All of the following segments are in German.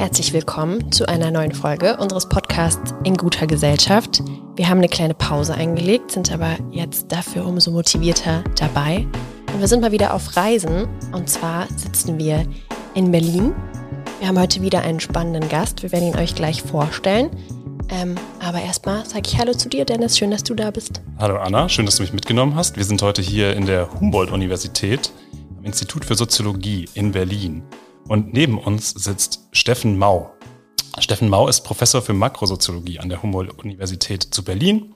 Herzlich willkommen zu einer neuen Folge unseres Podcasts In guter Gesellschaft. Wir haben eine kleine Pause eingelegt, sind aber jetzt dafür umso motivierter dabei. Und wir sind mal wieder auf Reisen. Und zwar sitzen wir in Berlin. Wir haben heute wieder einen spannenden Gast. Wir werden ihn euch gleich vorstellen. Ähm, aber erstmal sage ich Hallo zu dir, Dennis. Schön, dass du da bist. Hallo Anna, schön, dass du mich mitgenommen hast. Wir sind heute hier in der Humboldt-Universität am Institut für Soziologie in Berlin. Und neben uns sitzt Steffen Mau. Steffen Mau ist Professor für Makrosoziologie an der Humboldt-Universität zu Berlin.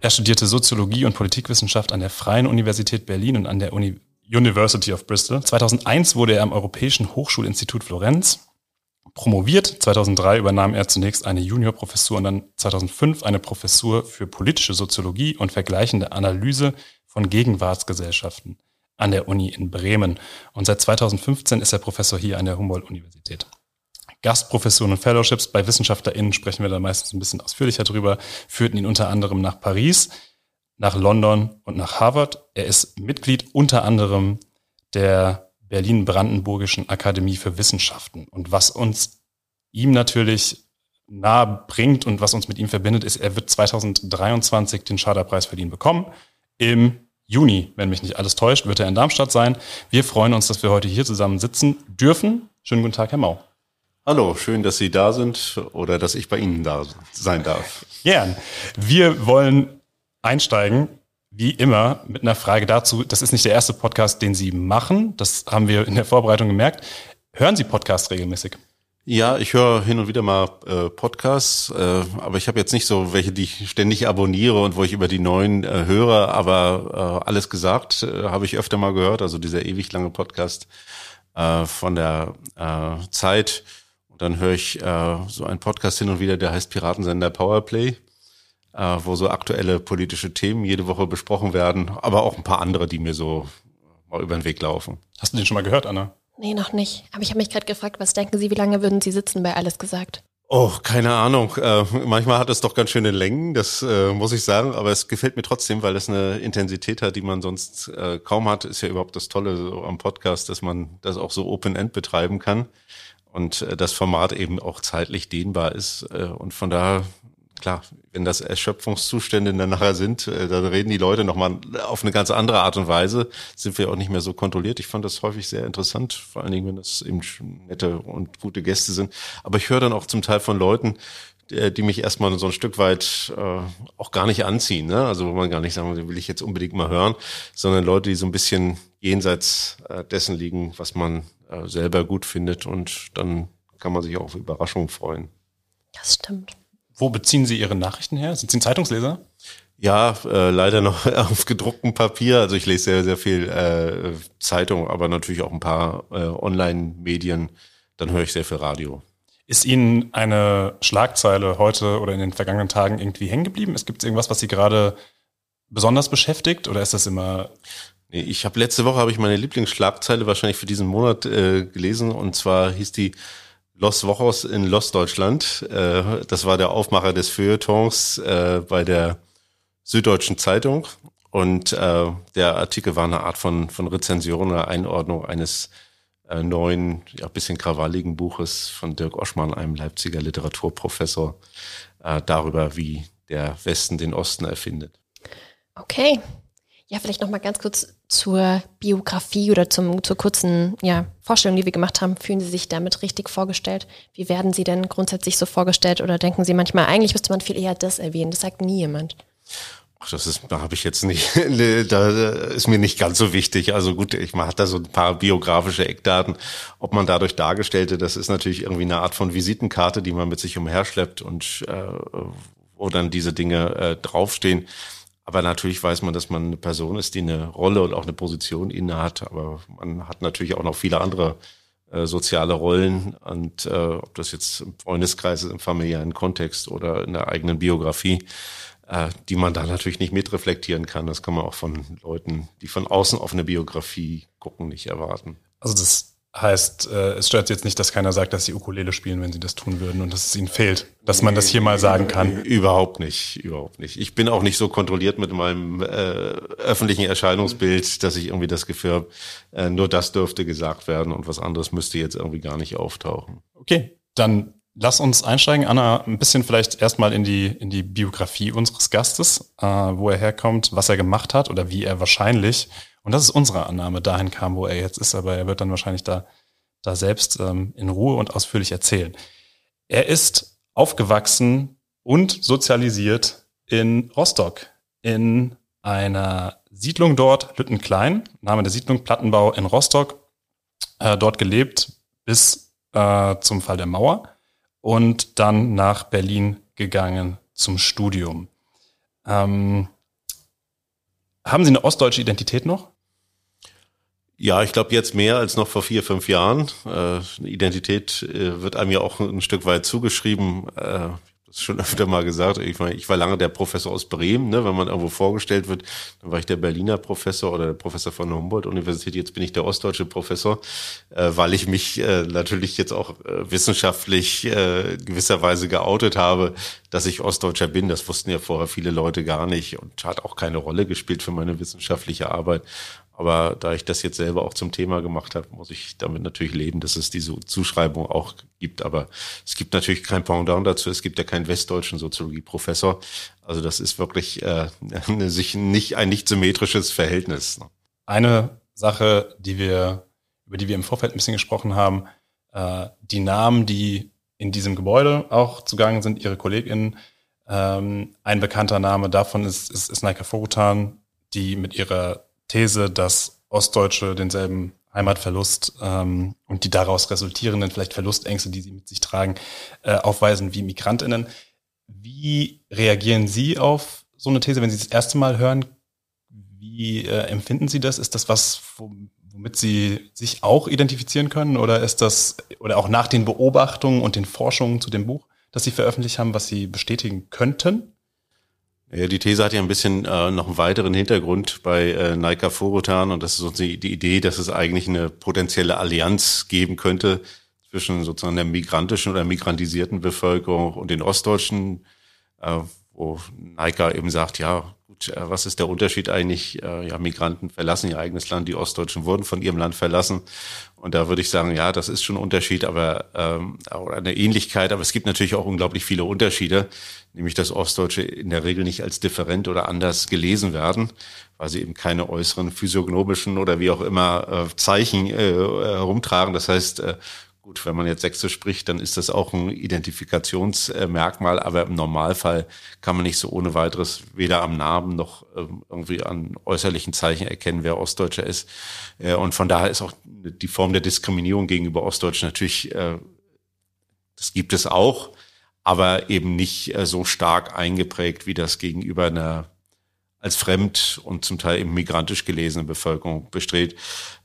Er studierte Soziologie und Politikwissenschaft an der Freien Universität Berlin und an der Uni University of Bristol. 2001 wurde er am Europäischen Hochschulinstitut Florenz promoviert. 2003 übernahm er zunächst eine Juniorprofessur und dann 2005 eine Professur für politische Soziologie und vergleichende Analyse von Gegenwartsgesellschaften an der Uni in Bremen. Und seit 2015 ist er Professor hier an der Humboldt-Universität. Gastprofessuren und Fellowships bei WissenschaftlerInnen sprechen wir da meistens ein bisschen ausführlicher drüber, führten ihn unter anderem nach Paris, nach London und nach Harvard. Er ist Mitglied unter anderem der Berlin-Brandenburgischen Akademie für Wissenschaften. Und was uns ihm natürlich nahe bringt und was uns mit ihm verbindet, ist, er wird 2023 den Schaderpreis ihn bekommen. Im Juni, wenn mich nicht alles täuscht, wird er in Darmstadt sein. Wir freuen uns, dass wir heute hier zusammen sitzen dürfen. Schönen guten Tag, Herr Mau. Hallo, schön, dass Sie da sind oder dass ich bei Ihnen da sein darf. Gern. Wir wollen einsteigen, wie immer, mit einer Frage dazu. Das ist nicht der erste Podcast, den Sie machen. Das haben wir in der Vorbereitung gemerkt. Hören Sie Podcasts regelmäßig? Ja, ich höre hin und wieder mal äh, Podcasts, äh, aber ich habe jetzt nicht so welche, die ich ständig abonniere und wo ich über die neuen äh, höre, aber äh, alles gesagt äh, habe ich öfter mal gehört, also dieser ewig lange Podcast äh, von der äh, Zeit. Und dann höre ich äh, so einen Podcast hin und wieder, der heißt Piratensender Powerplay, äh, wo so aktuelle politische Themen jede Woche besprochen werden, aber auch ein paar andere, die mir so mal über den Weg laufen. Hast du den schon mal gehört, Anna? Nee, noch nicht. Aber ich habe mich gerade gefragt, was denken Sie, wie lange würden Sie sitzen bei alles gesagt? Oh, keine Ahnung. Äh, manchmal hat es doch ganz schöne Längen, das äh, muss ich sagen, aber es gefällt mir trotzdem, weil es eine Intensität hat, die man sonst äh, kaum hat. Ist ja überhaupt das Tolle so am Podcast, dass man das auch so Open-End betreiben kann und äh, das Format eben auch zeitlich dehnbar ist. Äh, und von daher klar, wenn das Erschöpfungszustände dann nachher sind, äh, dann reden die Leute nochmal auf eine ganz andere Art und Weise, sind wir auch nicht mehr so kontrolliert. Ich fand das häufig sehr interessant, vor allen Dingen, wenn das eben nette und gute Gäste sind. Aber ich höre dann auch zum Teil von Leuten, die mich erstmal so ein Stück weit äh, auch gar nicht anziehen. Ne? Also wo man gar nicht sagen, will ich jetzt unbedingt mal hören, sondern Leute, die so ein bisschen jenseits äh, dessen liegen, was man äh, selber gut findet und dann kann man sich auch auf Überraschungen freuen. Das stimmt. Wo beziehen Sie Ihre Nachrichten her? Sind Sie ein Zeitungsleser? Ja, äh, leider noch auf gedrucktem Papier. Also ich lese sehr, sehr viel äh, Zeitung, aber natürlich auch ein paar äh, Online-Medien. Dann höre ich sehr viel Radio. Ist Ihnen eine Schlagzeile heute oder in den vergangenen Tagen irgendwie hängen geblieben? Es gibt irgendwas, was Sie gerade besonders beschäftigt oder ist das immer? Nee, ich habe letzte Woche habe ich meine Lieblingsschlagzeile wahrscheinlich für diesen Monat äh, gelesen und zwar hieß die Los Wochos in Los Deutschland. Äh, das war der Aufmacher des Feuilletons äh, bei der Süddeutschen Zeitung. Und äh, der Artikel war eine Art von, von Rezension oder Einordnung eines äh, neuen, ja, bisschen krawalligen Buches von Dirk Oschmann, einem Leipziger Literaturprofessor, äh, darüber, wie der Westen den Osten erfindet. Okay. Ja, vielleicht noch mal ganz kurz zur Biografie oder zum, zur kurzen ja, Vorstellung, die wir gemacht haben. Fühlen Sie sich damit richtig vorgestellt? Wie werden Sie denn grundsätzlich so vorgestellt oder denken Sie manchmal, eigentlich müsste man viel eher das erwähnen? Das sagt nie jemand. Ach, das ist, da habe ich jetzt nicht, da ist mir nicht ganz so wichtig. Also gut, ich man da so ein paar biografische Eckdaten. Ob man dadurch dargestellte, das ist natürlich irgendwie eine Art von Visitenkarte, die man mit sich umherschleppt und äh, wo dann diese Dinge äh, draufstehen. Aber natürlich weiß man, dass man eine Person ist, die eine Rolle und auch eine Position inne hat. Aber man hat natürlich auch noch viele andere äh, soziale Rollen. Und äh, ob das jetzt im Freundeskreis ist, im familiären Kontext oder in der eigenen Biografie, äh, die man da natürlich nicht mitreflektieren kann. Das kann man auch von Leuten, die von außen auf eine Biografie gucken, nicht erwarten. Also das Heißt, äh, es stört jetzt nicht, dass keiner sagt, dass sie Ukulele spielen, wenn sie das tun würden und dass es ihnen fehlt, dass man das hier mal sagen kann. Überhaupt nicht, überhaupt nicht. Ich bin auch nicht so kontrolliert mit meinem äh, öffentlichen Erscheinungsbild, dass ich irgendwie das Gefühl habe, äh, nur das dürfte gesagt werden und was anderes müsste jetzt irgendwie gar nicht auftauchen. Okay. Dann lass uns einsteigen, Anna, ein bisschen vielleicht erstmal in die, in die Biografie unseres Gastes, äh, wo er herkommt, was er gemacht hat oder wie er wahrscheinlich, und das ist unsere Annahme, dahin kam, wo er jetzt ist, aber er wird dann wahrscheinlich da, da selbst ähm, in Ruhe und ausführlich erzählen. Er ist aufgewachsen und sozialisiert in Rostock, in einer Siedlung dort, Lüttenklein, Name der Siedlung Plattenbau in Rostock, äh, dort gelebt bis äh, zum Fall der Mauer und dann nach Berlin gegangen zum Studium. Ähm, haben Sie eine ostdeutsche Identität noch? Ja, ich glaube jetzt mehr als noch vor vier, fünf Jahren. Äh, Identität äh, wird einem ja auch ein Stück weit zugeschrieben. Äh, schon öfter mal gesagt. Ich, meine, ich war lange der Professor aus Bremen, ne? wenn man irgendwo vorgestellt wird, dann war ich der Berliner Professor oder der Professor von der Humboldt-Universität. Jetzt bin ich der ostdeutsche Professor, äh, weil ich mich äh, natürlich jetzt auch äh, wissenschaftlich äh, gewisserweise geoutet habe, dass ich Ostdeutscher bin. Das wussten ja vorher viele Leute gar nicht und hat auch keine Rolle gespielt für meine wissenschaftliche Arbeit. Aber da ich das jetzt selber auch zum Thema gemacht habe, muss ich damit natürlich leben, dass es diese Zuschreibung auch gibt. Aber es gibt natürlich kein Pendant dazu. Es gibt ja keinen westdeutschen Soziologieprofessor. Also das ist wirklich äh, eine, sich nicht ein nicht symmetrisches Verhältnis. Ne? Eine Sache, die wir über die wir im Vorfeld ein bisschen gesprochen haben, äh, die Namen, die in diesem Gebäude auch zugange sind, ihre KollegInnen. Ähm, ein bekannter Name davon ist, ist, ist Naika Fogutan, die mit ihrer These, dass Ostdeutsche denselben Heimatverlust ähm, und die daraus resultierenden vielleicht Verlustängste, die sie mit sich tragen, äh, aufweisen wie Migrantinnen. Wie reagieren Sie auf so eine These, wenn Sie das erste Mal hören? Wie äh, empfinden Sie das? Ist das was, womit Sie sich auch identifizieren können? Oder ist das, oder auch nach den Beobachtungen und den Forschungen zu dem Buch, das Sie veröffentlicht haben, was Sie bestätigen könnten? Ja, die These hat ja ein bisschen äh, noch einen weiteren Hintergrund bei äh, Naika Forotan und das ist sozusagen die Idee, dass es eigentlich eine potenzielle Allianz geben könnte zwischen sozusagen der migrantischen oder migrantisierten Bevölkerung und den Ostdeutschen, äh, wo Naika eben sagt, ja, gut, äh, was ist der Unterschied eigentlich? Äh, ja, Migranten verlassen ihr eigenes Land, die Ostdeutschen wurden von ihrem Land verlassen. Und da würde ich sagen, ja, das ist schon ein Unterschied, aber ähm, eine Ähnlichkeit, aber es gibt natürlich auch unglaublich viele Unterschiede nämlich dass Ostdeutsche in der Regel nicht als different oder anders gelesen werden, weil sie eben keine äußeren physiognomischen oder wie auch immer äh, Zeichen äh, herumtragen. Das heißt, äh, gut, wenn man jetzt Sächsisch spricht, dann ist das auch ein Identifikationsmerkmal, aber im Normalfall kann man nicht so ohne weiteres weder am Namen noch ähm, irgendwie an äußerlichen Zeichen erkennen, wer Ostdeutscher ist. Äh, und von daher ist auch die Form der Diskriminierung gegenüber Ostdeutschen natürlich, äh, das gibt es auch aber eben nicht äh, so stark eingeprägt, wie das gegenüber einer als fremd und zum Teil eben migrantisch gelesene Bevölkerung besteht.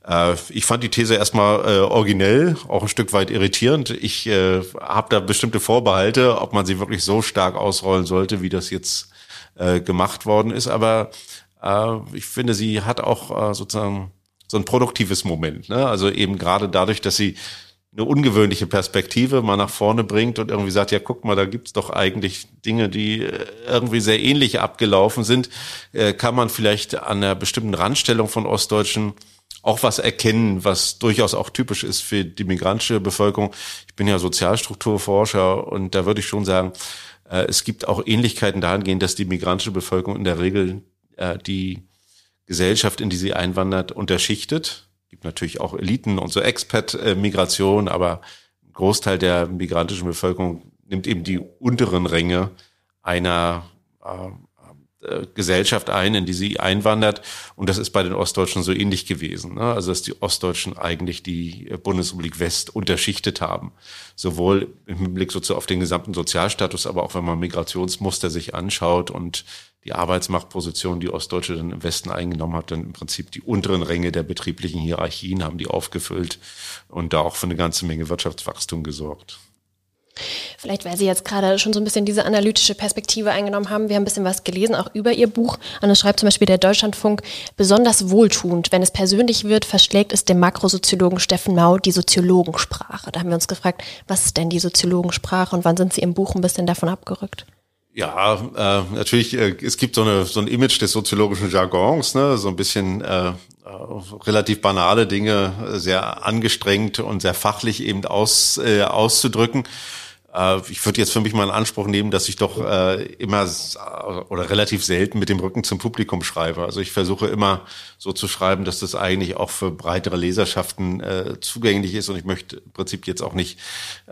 Äh, ich fand die These erstmal äh, originell, auch ein Stück weit irritierend. Ich äh, habe da bestimmte Vorbehalte, ob man sie wirklich so stark ausrollen sollte, wie das jetzt äh, gemacht worden ist. Aber äh, ich finde, sie hat auch äh, sozusagen so ein produktives Moment. Ne? Also eben gerade dadurch, dass sie eine ungewöhnliche Perspektive mal nach vorne bringt und irgendwie sagt, ja, guck mal, da gibt's doch eigentlich Dinge, die äh, irgendwie sehr ähnlich abgelaufen sind, äh, kann man vielleicht an einer bestimmten Randstellung von Ostdeutschen auch was erkennen, was durchaus auch typisch ist für die migrantische Bevölkerung. Ich bin ja Sozialstrukturforscher und da würde ich schon sagen, äh, es gibt auch Ähnlichkeiten dahingehend, dass die migrantische Bevölkerung in der Regel die Gesellschaft, in die sie einwandert, unterschichtet gibt natürlich auch Eliten und so Expat-Migration, aber ein Großteil der migrantischen Bevölkerung nimmt eben die unteren Ränge einer äh, äh, Gesellschaft ein, in die sie einwandert. Und das ist bei den Ostdeutschen so ähnlich gewesen. Ne? Also dass die Ostdeutschen eigentlich die Bundesrepublik West unterschichtet haben. Sowohl im Hinblick so auf den gesamten Sozialstatus, aber auch wenn man Migrationsmuster sich anschaut und die Arbeitsmachtposition, die Ostdeutsche dann im Westen eingenommen hat, dann im Prinzip die unteren Ränge der betrieblichen Hierarchien haben die aufgefüllt und da auch für eine ganze Menge Wirtschaftswachstum gesorgt. Vielleicht, weil Sie jetzt gerade schon so ein bisschen diese analytische Perspektive eingenommen haben. Wir haben ein bisschen was gelesen, auch über Ihr Buch. Und es schreibt zum Beispiel der Deutschlandfunk, besonders wohltuend, wenn es persönlich wird, verschlägt es dem Makrosoziologen Steffen Mau die Soziologensprache. Da haben wir uns gefragt, was ist denn die Soziologensprache und wann sind Sie im Buch ein bisschen davon abgerückt? Ja, äh, natürlich, äh, es gibt so, eine, so ein Image des soziologischen Jargons, ne? so ein bisschen äh, äh relativ banale Dinge sehr angestrengt und sehr fachlich eben aus, äh, auszudrücken. Äh, ich würde jetzt für mich mal in Anspruch nehmen, dass ich doch äh, immer oder relativ selten mit dem Rücken zum Publikum schreibe. Also ich versuche immer so zu schreiben, dass das eigentlich auch für breitere Leserschaften äh, zugänglich ist. Und ich möchte im Prinzip jetzt auch nicht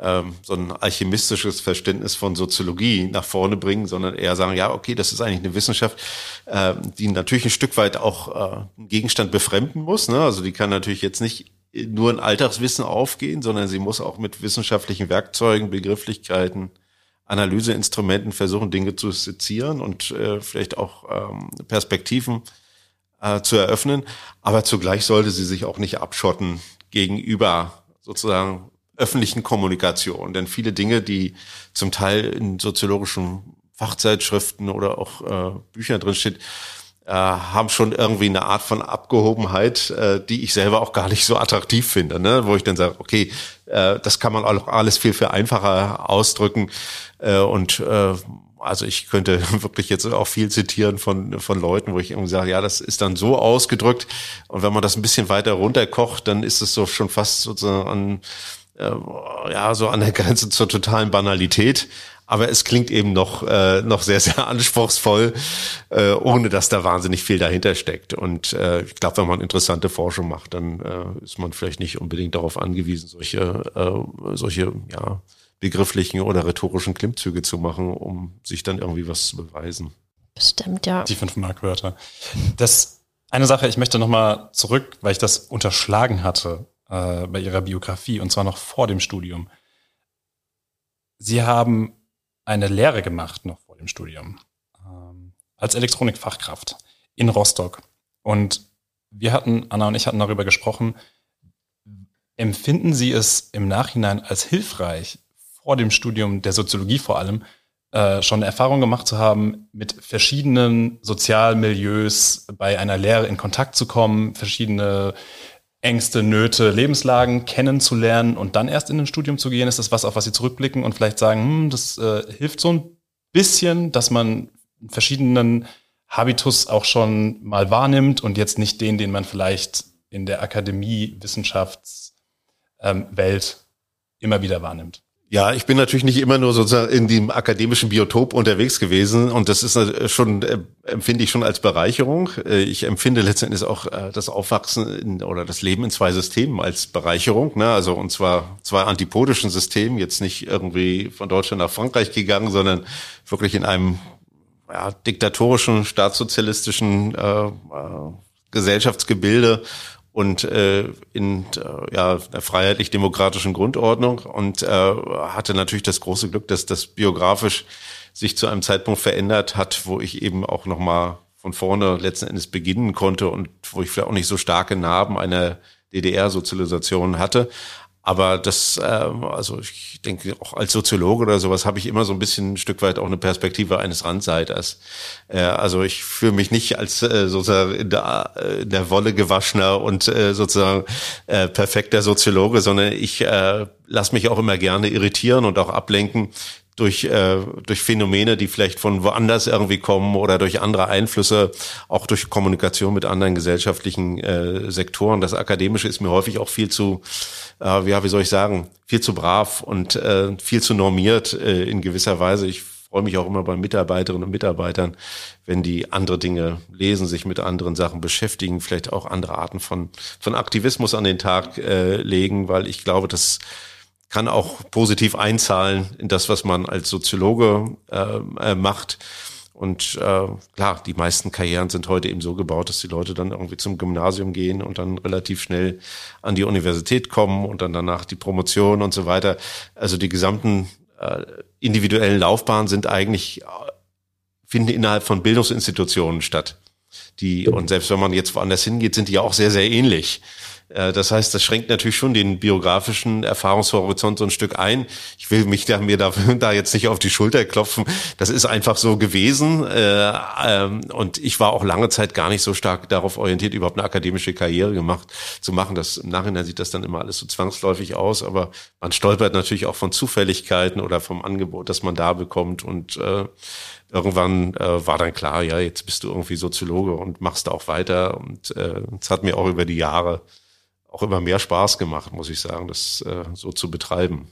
ähm, so ein alchemistisches Verständnis von Soziologie nach vorne bringen, sondern eher sagen, ja, okay, das ist eigentlich eine Wissenschaft, äh, die natürlich ein Stück weit auch äh, einen Gegenstand befremden muss. Ne? Also die kann natürlich jetzt nicht nur ein Alltagswissen aufgehen, sondern sie muss auch mit wissenschaftlichen Werkzeugen, Begrifflichkeiten, Analyseinstrumenten versuchen, Dinge zu sezieren und äh, vielleicht auch ähm, Perspektiven äh, zu eröffnen. Aber zugleich sollte sie sich auch nicht abschotten gegenüber sozusagen öffentlichen Kommunikation. Denn viele Dinge, die zum Teil in soziologischen Fachzeitschriften oder auch äh, Büchern drinsteht, äh, haben schon irgendwie eine Art von Abgehobenheit, äh, die ich selber auch gar nicht so attraktiv finde, ne? wo ich dann sage, okay, äh, das kann man auch alles viel, viel einfacher ausdrücken äh, und äh, also ich könnte wirklich jetzt auch viel zitieren von, von Leuten, wo ich irgendwie sage, ja, das ist dann so ausgedrückt. Und wenn man das ein bisschen weiter runterkocht, dann ist es so schon fast sozusagen an, äh, ja, so an der Grenze zur totalen Banalität aber es klingt eben noch, äh, noch sehr, sehr anspruchsvoll, äh, ohne dass da wahnsinnig viel dahinter steckt. Und äh, ich glaube, wenn man interessante Forschung macht, dann äh, ist man vielleicht nicht unbedingt darauf angewiesen, solche, äh, solche ja, begrifflichen oder rhetorischen Klimmzüge zu machen, um sich dann irgendwie was zu beweisen. Bestimmt, ja. Die fünf Markwörter. Das eine Sache, ich möchte nochmal zurück, weil ich das unterschlagen hatte äh, bei Ihrer Biografie, und zwar noch vor dem Studium. Sie haben eine Lehre gemacht noch vor dem Studium ähm, als Elektronikfachkraft in Rostock. Und wir hatten, Anna und ich hatten darüber gesprochen, empfinden Sie es im Nachhinein als hilfreich, vor dem Studium der Soziologie vor allem, äh, schon eine Erfahrung gemacht zu haben, mit verschiedenen Sozialmilieus bei einer Lehre in Kontakt zu kommen, verschiedene Ängste, Nöte, Lebenslagen kennenzulernen und dann erst in ein Studium zu gehen? Ist das was, auf was Sie zurückblicken und vielleicht sagen, hm, das äh, hilft so ein bisschen, dass man verschiedenen Habitus auch schon mal wahrnimmt und jetzt nicht den, den man vielleicht in der Akademie, Wissenschaftswelt ähm, immer wieder wahrnimmt? Ja, ich bin natürlich nicht immer nur sozusagen in dem akademischen Biotop unterwegs gewesen und das ist schon, äh, empfinde ich schon als Bereicherung. Äh, ich empfinde letztendlich auch äh, das Aufwachsen in, oder das Leben in zwei Systemen als Bereicherung, ne? also und zwar zwei antipodischen Systemen, jetzt nicht irgendwie von Deutschland nach Frankreich gegangen, sondern wirklich in einem ja, diktatorischen, staatssozialistischen äh, äh, Gesellschaftsgebilde und äh, in äh, ja, der freiheitlich-demokratischen Grundordnung und äh, hatte natürlich das große Glück, dass das biografisch sich zu einem Zeitpunkt verändert hat, wo ich eben auch nochmal von vorne letzten Endes beginnen konnte und wo ich vielleicht auch nicht so starke Narben einer DDR-Sozialisation hatte. Aber das, äh, also ich denke, auch als Soziologe oder sowas habe ich immer so ein bisschen ein Stück weit auch eine Perspektive eines Randseiters. Äh, also ich fühle mich nicht als äh, sozusagen in der, äh, in der Wolle gewaschener und äh, sozusagen äh, perfekter Soziologe, sondern ich äh, lasse mich auch immer gerne irritieren und auch ablenken durch, äh, durch Phänomene, die vielleicht von woanders irgendwie kommen oder durch andere Einflüsse, auch durch Kommunikation mit anderen gesellschaftlichen äh, Sektoren. Das Akademische ist mir häufig auch viel zu, äh, ja, wie soll ich sagen, viel zu brav und äh, viel zu normiert äh, in gewisser Weise. Ich freue mich auch immer bei Mitarbeiterinnen und Mitarbeitern, wenn die andere Dinge lesen, sich mit anderen Sachen beschäftigen, vielleicht auch andere Arten von, von Aktivismus an den Tag äh, legen, weil ich glaube, dass kann auch positiv einzahlen in das, was man als Soziologe äh, äh, macht. Und äh, klar, die meisten Karrieren sind heute eben so gebaut, dass die Leute dann irgendwie zum Gymnasium gehen und dann relativ schnell an die Universität kommen und dann danach die Promotion und so weiter. Also die gesamten äh, individuellen Laufbahnen sind eigentlich, äh, finden innerhalb von Bildungsinstitutionen statt. Die, und selbst wenn man jetzt woanders hingeht, sind die ja auch sehr, sehr ähnlich. Äh, das heißt, das schränkt natürlich schon den biografischen Erfahrungshorizont so ein Stück ein. Ich will mich da, mir da, da jetzt nicht auf die Schulter klopfen. Das ist einfach so gewesen. Äh, ähm, und ich war auch lange Zeit gar nicht so stark darauf orientiert, überhaupt eine akademische Karriere gemacht zu machen. Das, Im Nachhinein sieht das dann immer alles so zwangsläufig aus. Aber man stolpert natürlich auch von Zufälligkeiten oder vom Angebot, das man da bekommt. Und äh, irgendwann war dann klar, ja, jetzt bist du irgendwie Soziologe und machst da auch weiter. Und es hat mir auch über die Jahre auch immer mehr Spaß gemacht, muss ich sagen, das äh, so zu betreiben.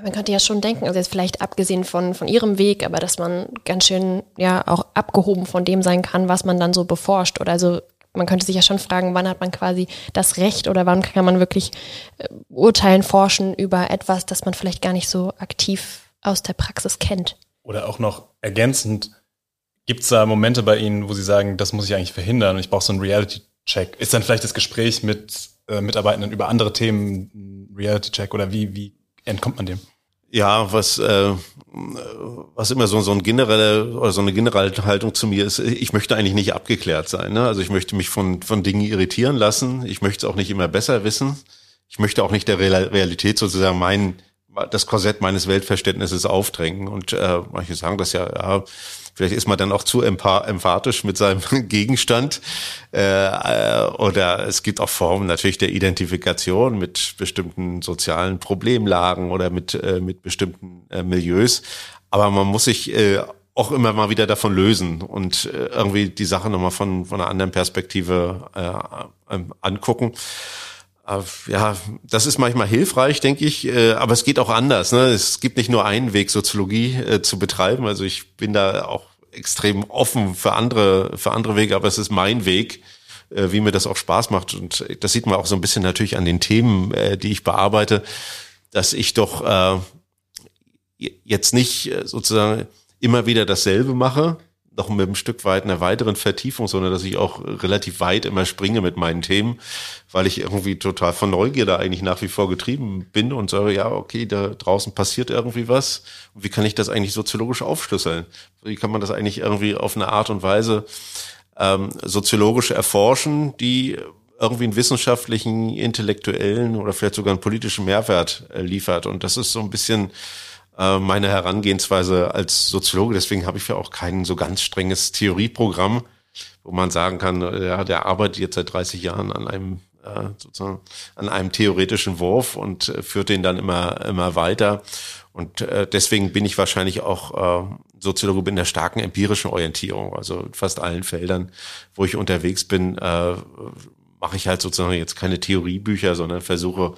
Man könnte ja schon denken, also jetzt vielleicht abgesehen von, von ihrem Weg, aber dass man ganz schön ja auch abgehoben von dem sein kann, was man dann so beforscht. Oder also man könnte sich ja schon fragen, wann hat man quasi das Recht oder wann kann man wirklich äh, urteilen, forschen über etwas, das man vielleicht gar nicht so aktiv aus der Praxis kennt. Oder auch noch ergänzend, gibt es da Momente bei Ihnen, wo Sie sagen, das muss ich eigentlich verhindern und ich brauche so einen Reality-Check? Ist dann vielleicht das Gespräch mit äh, Mitarbeitenden über andere Themen Reality-Check oder wie, wie entkommt man dem? Ja, was äh, was immer so so ein generelle oder so eine generelle Haltung zu mir ist, ich möchte eigentlich nicht abgeklärt sein. Ne? Also ich möchte mich von von Dingen irritieren lassen. Ich möchte es auch nicht immer besser wissen. Ich möchte auch nicht der Realität sozusagen mein das Korsett meines Weltverständnisses aufdrängen. Und äh, manche sagen das ja, ja, vielleicht ist man dann auch zu emphatisch mit seinem Gegenstand. Äh, äh, oder es gibt auch Formen natürlich der Identifikation mit bestimmten sozialen Problemlagen oder mit, äh, mit bestimmten äh, Milieus. Aber man muss sich äh, auch immer mal wieder davon lösen und äh, irgendwie die Sache nochmal von, von einer anderen Perspektive äh, ähm, angucken. Äh, ja, das ist manchmal hilfreich, denke ich, äh, aber es geht auch anders. Ne? Es gibt nicht nur einen Weg, Soziologie äh, zu betreiben. Also ich bin da auch extrem offen für andere, für andere Wege, aber es ist mein Weg, wie mir das auch Spaß macht. Und das sieht man auch so ein bisschen natürlich an den Themen, die ich bearbeite, dass ich doch jetzt nicht sozusagen immer wieder dasselbe mache, noch mit einem Stück weit einer weiteren Vertiefung, sondern dass ich auch relativ weit immer springe mit meinen Themen, weil ich irgendwie total von Neugierde eigentlich nach wie vor getrieben bin und sage, ja, okay, da draußen passiert irgendwie was. Und wie kann ich das eigentlich soziologisch aufschlüsseln? Wie kann man das eigentlich irgendwie auf eine Art und Weise ähm, soziologisch erforschen, die irgendwie einen wissenschaftlichen, intellektuellen oder vielleicht sogar einen politischen Mehrwert äh, liefert? Und das ist so ein bisschen äh, meine Herangehensweise als Soziologe. Deswegen habe ich ja auch kein so ganz strenges Theorieprogramm, wo man sagen kann, äh, ja, der arbeitet jetzt seit 30 Jahren an einem äh, sozusagen an einem theoretischen Wurf und äh, führt den dann immer immer weiter. Und äh, deswegen bin ich wahrscheinlich auch äh, Soziologe in der starken empirischen Orientierung. Also in fast allen Feldern, wo ich unterwegs bin, äh, mache ich halt sozusagen jetzt keine Theoriebücher, sondern versuche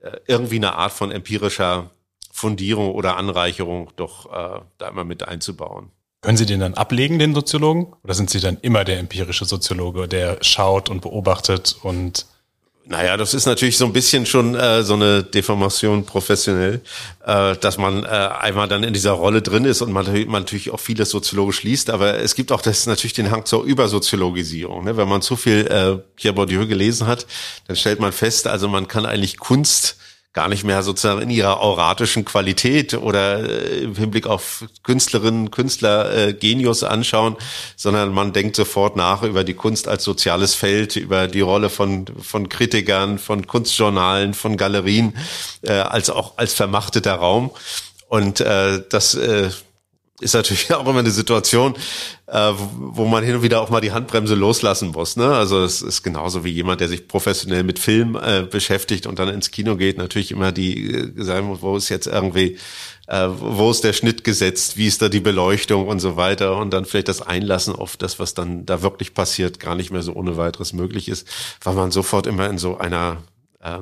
äh, irgendwie eine Art von empirischer Fundierung oder Anreicherung doch äh, da immer mit einzubauen. Können Sie den dann ablegen, den Soziologen? Oder sind Sie dann immer der empirische Soziologe, der schaut und beobachtet und naja, das ist natürlich so ein bisschen schon äh, so eine Deformation professionell, äh, dass man äh, einmal dann in dieser Rolle drin ist und man, man natürlich auch vieles soziologisch liest, aber es gibt auch das natürlich den Hang zur Übersoziologisierung. Ne? Wenn man zu viel äh, Pierre Bourdieu gelesen hat, dann stellt man fest, also man kann eigentlich Kunst gar nicht mehr sozusagen in ihrer auratischen Qualität oder äh, im Hinblick auf Künstlerinnen, Künstler äh, Genius anschauen, sondern man denkt sofort nach über die Kunst als soziales Feld, über die Rolle von, von Kritikern, von Kunstjournalen, von Galerien, äh, als auch als vermachteter Raum. Und äh, das äh, ist natürlich auch immer eine Situation, äh, wo man hin und wieder auch mal die Handbremse loslassen muss. Ne? Also es ist genauso wie jemand, der sich professionell mit Film äh, beschäftigt und dann ins Kino geht, natürlich immer die äh, sagen muss, wo ist jetzt irgendwie, äh, wo ist der Schnitt gesetzt, wie ist da die Beleuchtung und so weiter und dann vielleicht das Einlassen auf das, was dann da wirklich passiert, gar nicht mehr so ohne weiteres möglich ist, weil man sofort immer in so einer äh,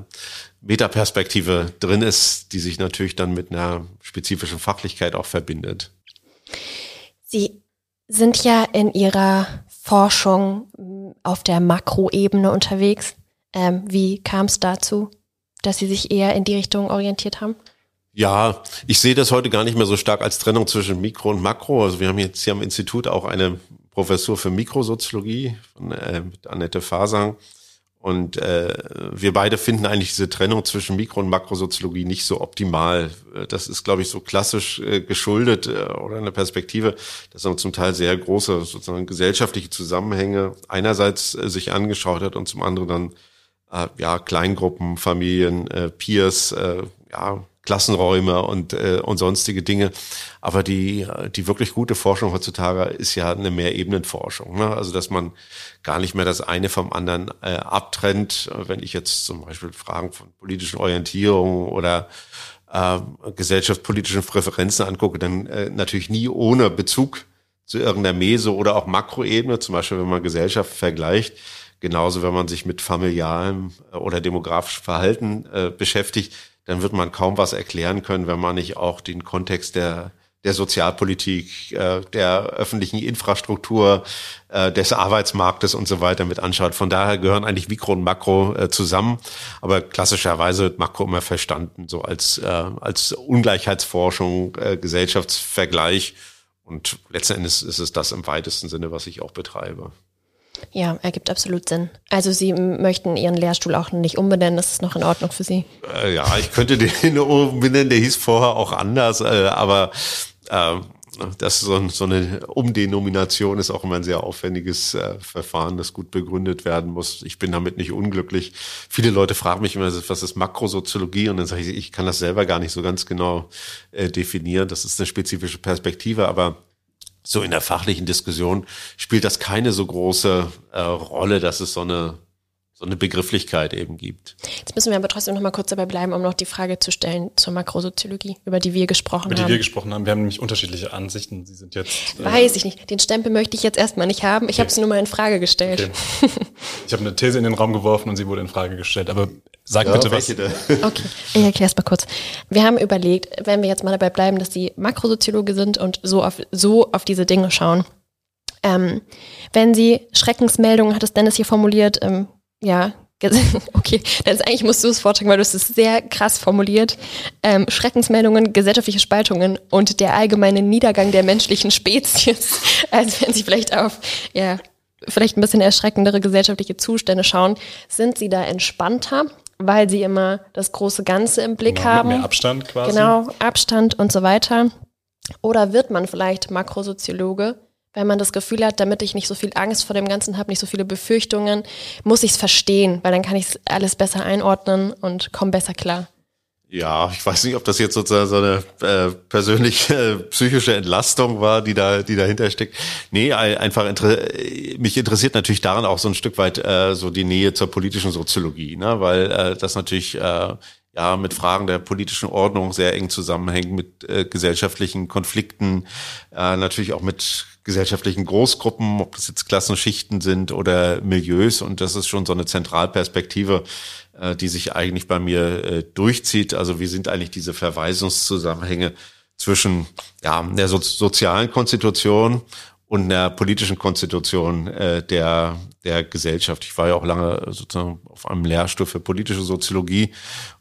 Metaperspektive drin ist, die sich natürlich dann mit einer spezifischen Fachlichkeit auch verbindet. Sie sind ja in Ihrer Forschung mm, auf der Makroebene unterwegs. Ähm, wie kam es dazu, dass Sie sich eher in die Richtung orientiert haben? Ja, ich sehe das heute gar nicht mehr so stark als Trennung zwischen Mikro und Makro. Also wir haben jetzt hier am Institut auch eine Professur für Mikrosoziologie von äh, mit Annette Fasang. Und äh, wir beide finden eigentlich diese Trennung zwischen Mikro- und Makrosoziologie nicht so optimal. Das ist, glaube ich, so klassisch äh, geschuldet äh, oder eine Perspektive, dass man zum Teil sehr große sozusagen gesellschaftliche Zusammenhänge einerseits äh, sich angeschaut hat und zum anderen dann äh, ja Kleingruppen, Familien, äh, Peers, äh, ja Klassenräume und, äh, und sonstige Dinge. Aber die, die wirklich gute Forschung heutzutage ist ja eine Mehrebenenforschung. Ne? Also dass man gar nicht mehr das eine vom anderen äh, abtrennt. Wenn ich jetzt zum Beispiel Fragen von politischen Orientierungen oder äh, gesellschaftspolitischen Präferenzen angucke, dann äh, natürlich nie ohne Bezug zu irgendeiner Meso- oder auch Makroebene, zum Beispiel wenn man Gesellschaft vergleicht, genauso wenn man sich mit familialem äh, oder demografischem Verhalten äh, beschäftigt, dann wird man kaum was erklären können, wenn man nicht auch den Kontext der der Sozialpolitik, äh, der öffentlichen Infrastruktur, äh, des Arbeitsmarktes und so weiter mit anschaut. Von daher gehören eigentlich Mikro und Makro äh, zusammen, aber klassischerweise wird Makro immer verstanden so als äh, als Ungleichheitsforschung, äh, Gesellschaftsvergleich und letzten Endes ist es das im weitesten Sinne, was ich auch betreibe. Ja, ergibt absolut Sinn. Also Sie möchten Ihren Lehrstuhl auch nicht umbenennen, das ist noch in Ordnung für Sie? Äh, ja, ich könnte den umbenennen, der hieß vorher auch anders, äh, aber äh, das so, so, eine Umdenomination ist auch immer ein sehr aufwendiges äh, Verfahren, das gut begründet werden muss. Ich bin damit nicht unglücklich. Viele Leute fragen mich immer, was ist Makrosoziologie? Und dann sage ich, ich kann das selber gar nicht so ganz genau äh, definieren. Das ist eine spezifische Perspektive, aber so in der fachlichen Diskussion spielt das keine so große äh, Rolle, dass es so eine so eine Begrifflichkeit eben gibt. Jetzt müssen wir aber trotzdem noch mal kurz dabei bleiben, um noch die Frage zu stellen zur Makrosoziologie, über die wir gesprochen haben. Über die haben. wir gesprochen haben. Wir haben nämlich unterschiedliche Ansichten. Sie sind jetzt. Äh Weiß ich nicht. Den Stempel möchte ich jetzt erstmal nicht haben. Ich okay. habe es nur mal in Frage gestellt. Okay. Ich habe eine These in den Raum geworfen und sie wurde in Frage gestellt. Aber sag ja, bitte was. Okay, ich erkläre es mal kurz. Wir haben überlegt, wenn wir jetzt mal dabei bleiben, dass Sie Makrosoziologe sind und so auf, so auf diese Dinge schauen. Ähm, wenn Sie Schreckensmeldungen, hat es Dennis hier formuliert, ähm, ja, okay, dann eigentlich musst du es vortragen, weil du es sehr krass formuliert. Ähm, Schreckensmeldungen, gesellschaftliche Spaltungen und der allgemeine Niedergang der menschlichen Spezies. Also wenn sie vielleicht auf, ja, vielleicht ein bisschen erschreckendere gesellschaftliche Zustände schauen, sind sie da entspannter, weil sie immer das große Ganze im Blick genau, haben. Mit mehr Abstand quasi. Genau, Abstand und so weiter. Oder wird man vielleicht Makrosoziologe, wenn man das Gefühl hat, damit ich nicht so viel Angst vor dem Ganzen habe, nicht so viele Befürchtungen, muss ich es verstehen, weil dann kann ich es alles besser einordnen und komme besser klar. Ja, ich weiß nicht, ob das jetzt sozusagen so eine äh, persönliche äh, psychische Entlastung war, die da, die dahinter steckt. Nee, einfach inter mich interessiert natürlich daran auch so ein Stück weit äh, so die Nähe zur politischen Soziologie, ne? weil äh, das natürlich äh, ja mit Fragen der politischen Ordnung sehr eng zusammenhängt, mit äh, gesellschaftlichen Konflikten, äh, natürlich auch mit gesellschaftlichen Großgruppen, ob das jetzt Klassenschichten sind oder Milieus. Und das ist schon so eine Zentralperspektive, äh, die sich eigentlich bei mir äh, durchzieht. Also wie sind eigentlich diese Verweisungszusammenhänge zwischen ja, der so sozialen Konstitution und einer politischen Konstitution äh, der, der Gesellschaft. Ich war ja auch lange sozusagen auf einem Lehrstuhl für politische Soziologie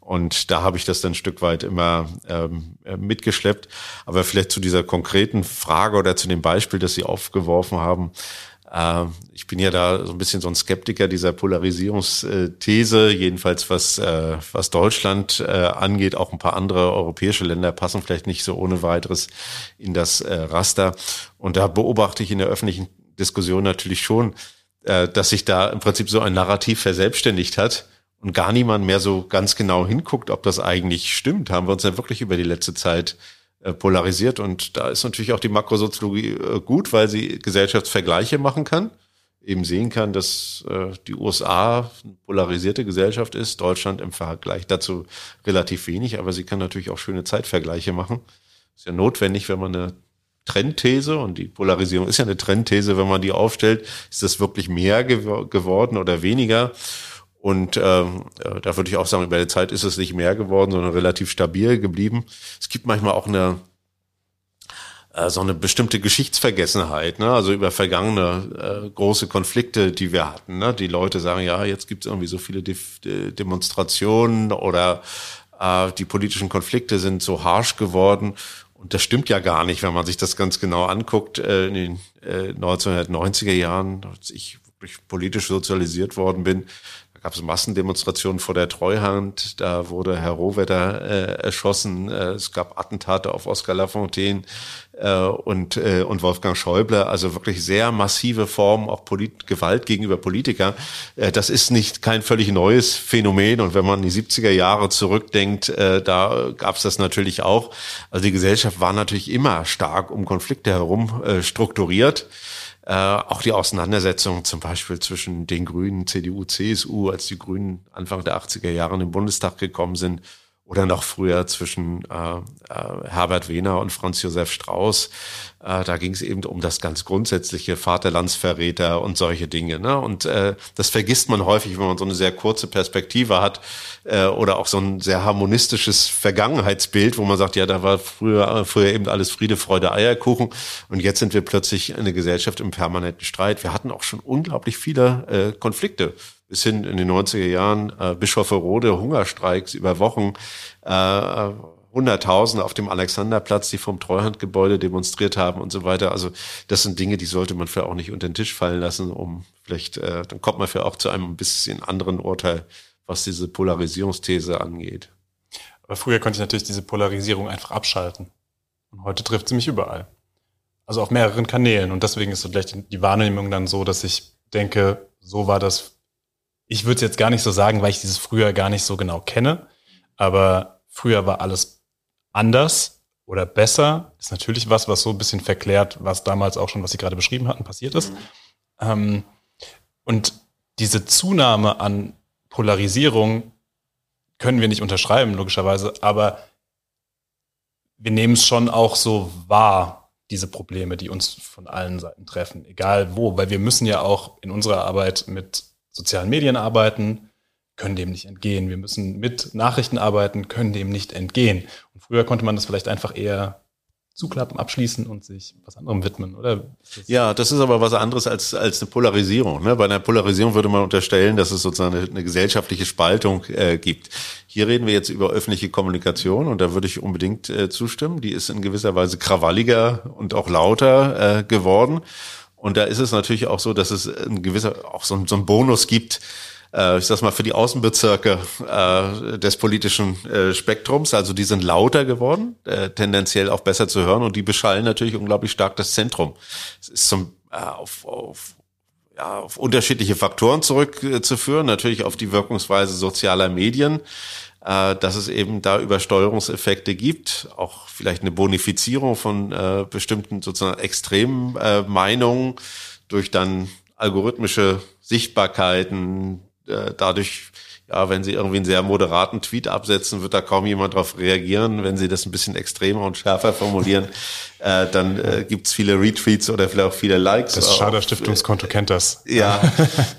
und da habe ich das dann ein Stück weit immer ähm, äh, mitgeschleppt. Aber vielleicht zu dieser konkreten Frage oder zu dem Beispiel, das Sie aufgeworfen haben. Äh, ich bin ja da so ein bisschen so ein Skeptiker dieser Polarisierungsthese, jedenfalls was, äh, was Deutschland äh, angeht. Auch ein paar andere europäische Länder passen vielleicht nicht so ohne weiteres in das äh, Raster. Und da beobachte ich in der öffentlichen Diskussion natürlich schon, dass sich da im Prinzip so ein Narrativ verselbstständigt hat und gar niemand mehr so ganz genau hinguckt, ob das eigentlich stimmt. Haben wir uns ja wirklich über die letzte Zeit polarisiert. Und da ist natürlich auch die Makrosoziologie äh, gut, weil sie Gesellschaftsvergleiche machen kann. Eben sehen kann, dass äh, die USA eine polarisierte Gesellschaft ist, Deutschland im Vergleich dazu relativ wenig, aber sie kann natürlich auch schöne Zeitvergleiche machen. Ist ja notwendig, wenn man eine Trendthese und die Polarisierung ist ja eine Trendthese, wenn man die aufstellt, ist das wirklich mehr gew geworden oder weniger? Und ähm, da würde ich auch sagen, über die Zeit ist es nicht mehr geworden, sondern relativ stabil geblieben. Es gibt manchmal auch eine äh, so eine bestimmte Geschichtsvergessenheit, ne? also über vergangene äh, große Konflikte, die wir hatten. Ne? Die Leute sagen, ja, jetzt gibt es irgendwie so viele De De Demonstrationen oder äh, die politischen Konflikte sind so harsh geworden. Und das stimmt ja gar nicht, wenn man sich das ganz genau anguckt. Äh, in den äh, 1990er Jahren, als ich wirklich politisch sozialisiert worden bin, da gab es Massendemonstrationen vor der Treuhand, da wurde Herr Rohwetter äh, erschossen, äh, es gab Attentate auf Oskar Lafontaine äh, und, äh, und Wolfgang Schäuble, also wirklich sehr massive Formen auch Polit Gewalt gegenüber Politikern. Äh, das ist nicht kein völlig neues Phänomen und wenn man die 70er Jahre zurückdenkt, äh, da gab es das natürlich auch. Also die Gesellschaft war natürlich immer stark um Konflikte herum äh, strukturiert. Äh, auch die Auseinandersetzung zum Beispiel zwischen den Grünen, CDU, CSU, als die Grünen Anfang der 80er Jahre in den Bundestag gekommen sind oder noch früher zwischen äh, äh, Herbert Wehner und Franz Josef Strauß. Äh, da ging es eben um das ganz grundsätzliche Vaterlandsverräter und solche Dinge. Ne? Und äh, das vergisst man häufig, wenn man so eine sehr kurze Perspektive hat äh, oder auch so ein sehr harmonistisches Vergangenheitsbild, wo man sagt, ja, da war früher, früher eben alles Friede, Freude, Eierkuchen und jetzt sind wir plötzlich eine Gesellschaft im permanenten Streit. Wir hatten auch schon unglaublich viele äh, Konflikte bis hin in den 90er Jahren äh, Bischofferode, Hungerstreiks über Wochen, äh, Hunderttausende auf dem Alexanderplatz, die vom Treuhandgebäude demonstriert haben und so weiter. Also das sind Dinge, die sollte man für auch nicht unter den Tisch fallen lassen, um vielleicht, äh, dann kommt man für auch zu einem ein bisschen anderen Urteil, was diese Polarisierungsthese angeht. Aber früher konnte ich natürlich diese Polarisierung einfach abschalten. Und heute trifft sie mich überall. Also auf mehreren Kanälen. Und deswegen ist so gleich die Wahrnehmung dann so, dass ich denke, so war das ich würde es jetzt gar nicht so sagen, weil ich dieses früher gar nicht so genau kenne, aber früher war alles anders oder besser. Ist natürlich was, was so ein bisschen verklärt, was damals auch schon, was Sie gerade beschrieben hatten, passiert ist. Mhm. Ähm, und diese Zunahme an Polarisierung können wir nicht unterschreiben, logischerweise, aber wir nehmen es schon auch so wahr, diese Probleme, die uns von allen Seiten treffen, egal wo, weil wir müssen ja auch in unserer Arbeit mit sozialen Medien arbeiten, können dem nicht entgehen. Wir müssen mit Nachrichten arbeiten, können dem nicht entgehen. Und früher konnte man das vielleicht einfach eher zuklappen, abschließen und sich was anderem widmen, oder? Ja, das ist aber was anderes als, als eine Polarisierung. Ne? Bei einer Polarisierung würde man unterstellen, dass es sozusagen eine, eine gesellschaftliche Spaltung äh, gibt. Hier reden wir jetzt über öffentliche Kommunikation und da würde ich unbedingt äh, zustimmen. Die ist in gewisser Weise krawalliger und auch lauter äh, geworden. Und da ist es natürlich auch so, dass es ein gewisser, auch so, ein, so ein Bonus gibt, äh, ich sag mal, für die Außenbezirke äh, des politischen äh, Spektrums. Also die sind lauter geworden, äh, tendenziell auch besser zu hören und die beschallen natürlich unglaublich stark das Zentrum. Es ist zum, äh, auf, auf ja, auf unterschiedliche Faktoren zurückzuführen, natürlich auf die Wirkungsweise sozialer Medien, äh, dass es eben da Übersteuerungseffekte gibt, auch vielleicht eine Bonifizierung von äh, bestimmten sozusagen extremen äh, Meinungen durch dann algorithmische Sichtbarkeiten, äh, dadurch ja, wenn sie irgendwie einen sehr moderaten Tweet absetzen, wird da kaum jemand darauf reagieren. Wenn sie das ein bisschen extremer und schärfer formulieren, äh, dann äh, gibt's viele Retweets oder vielleicht auch viele Likes. Das Schader Stiftungskonto kennt das. Ja,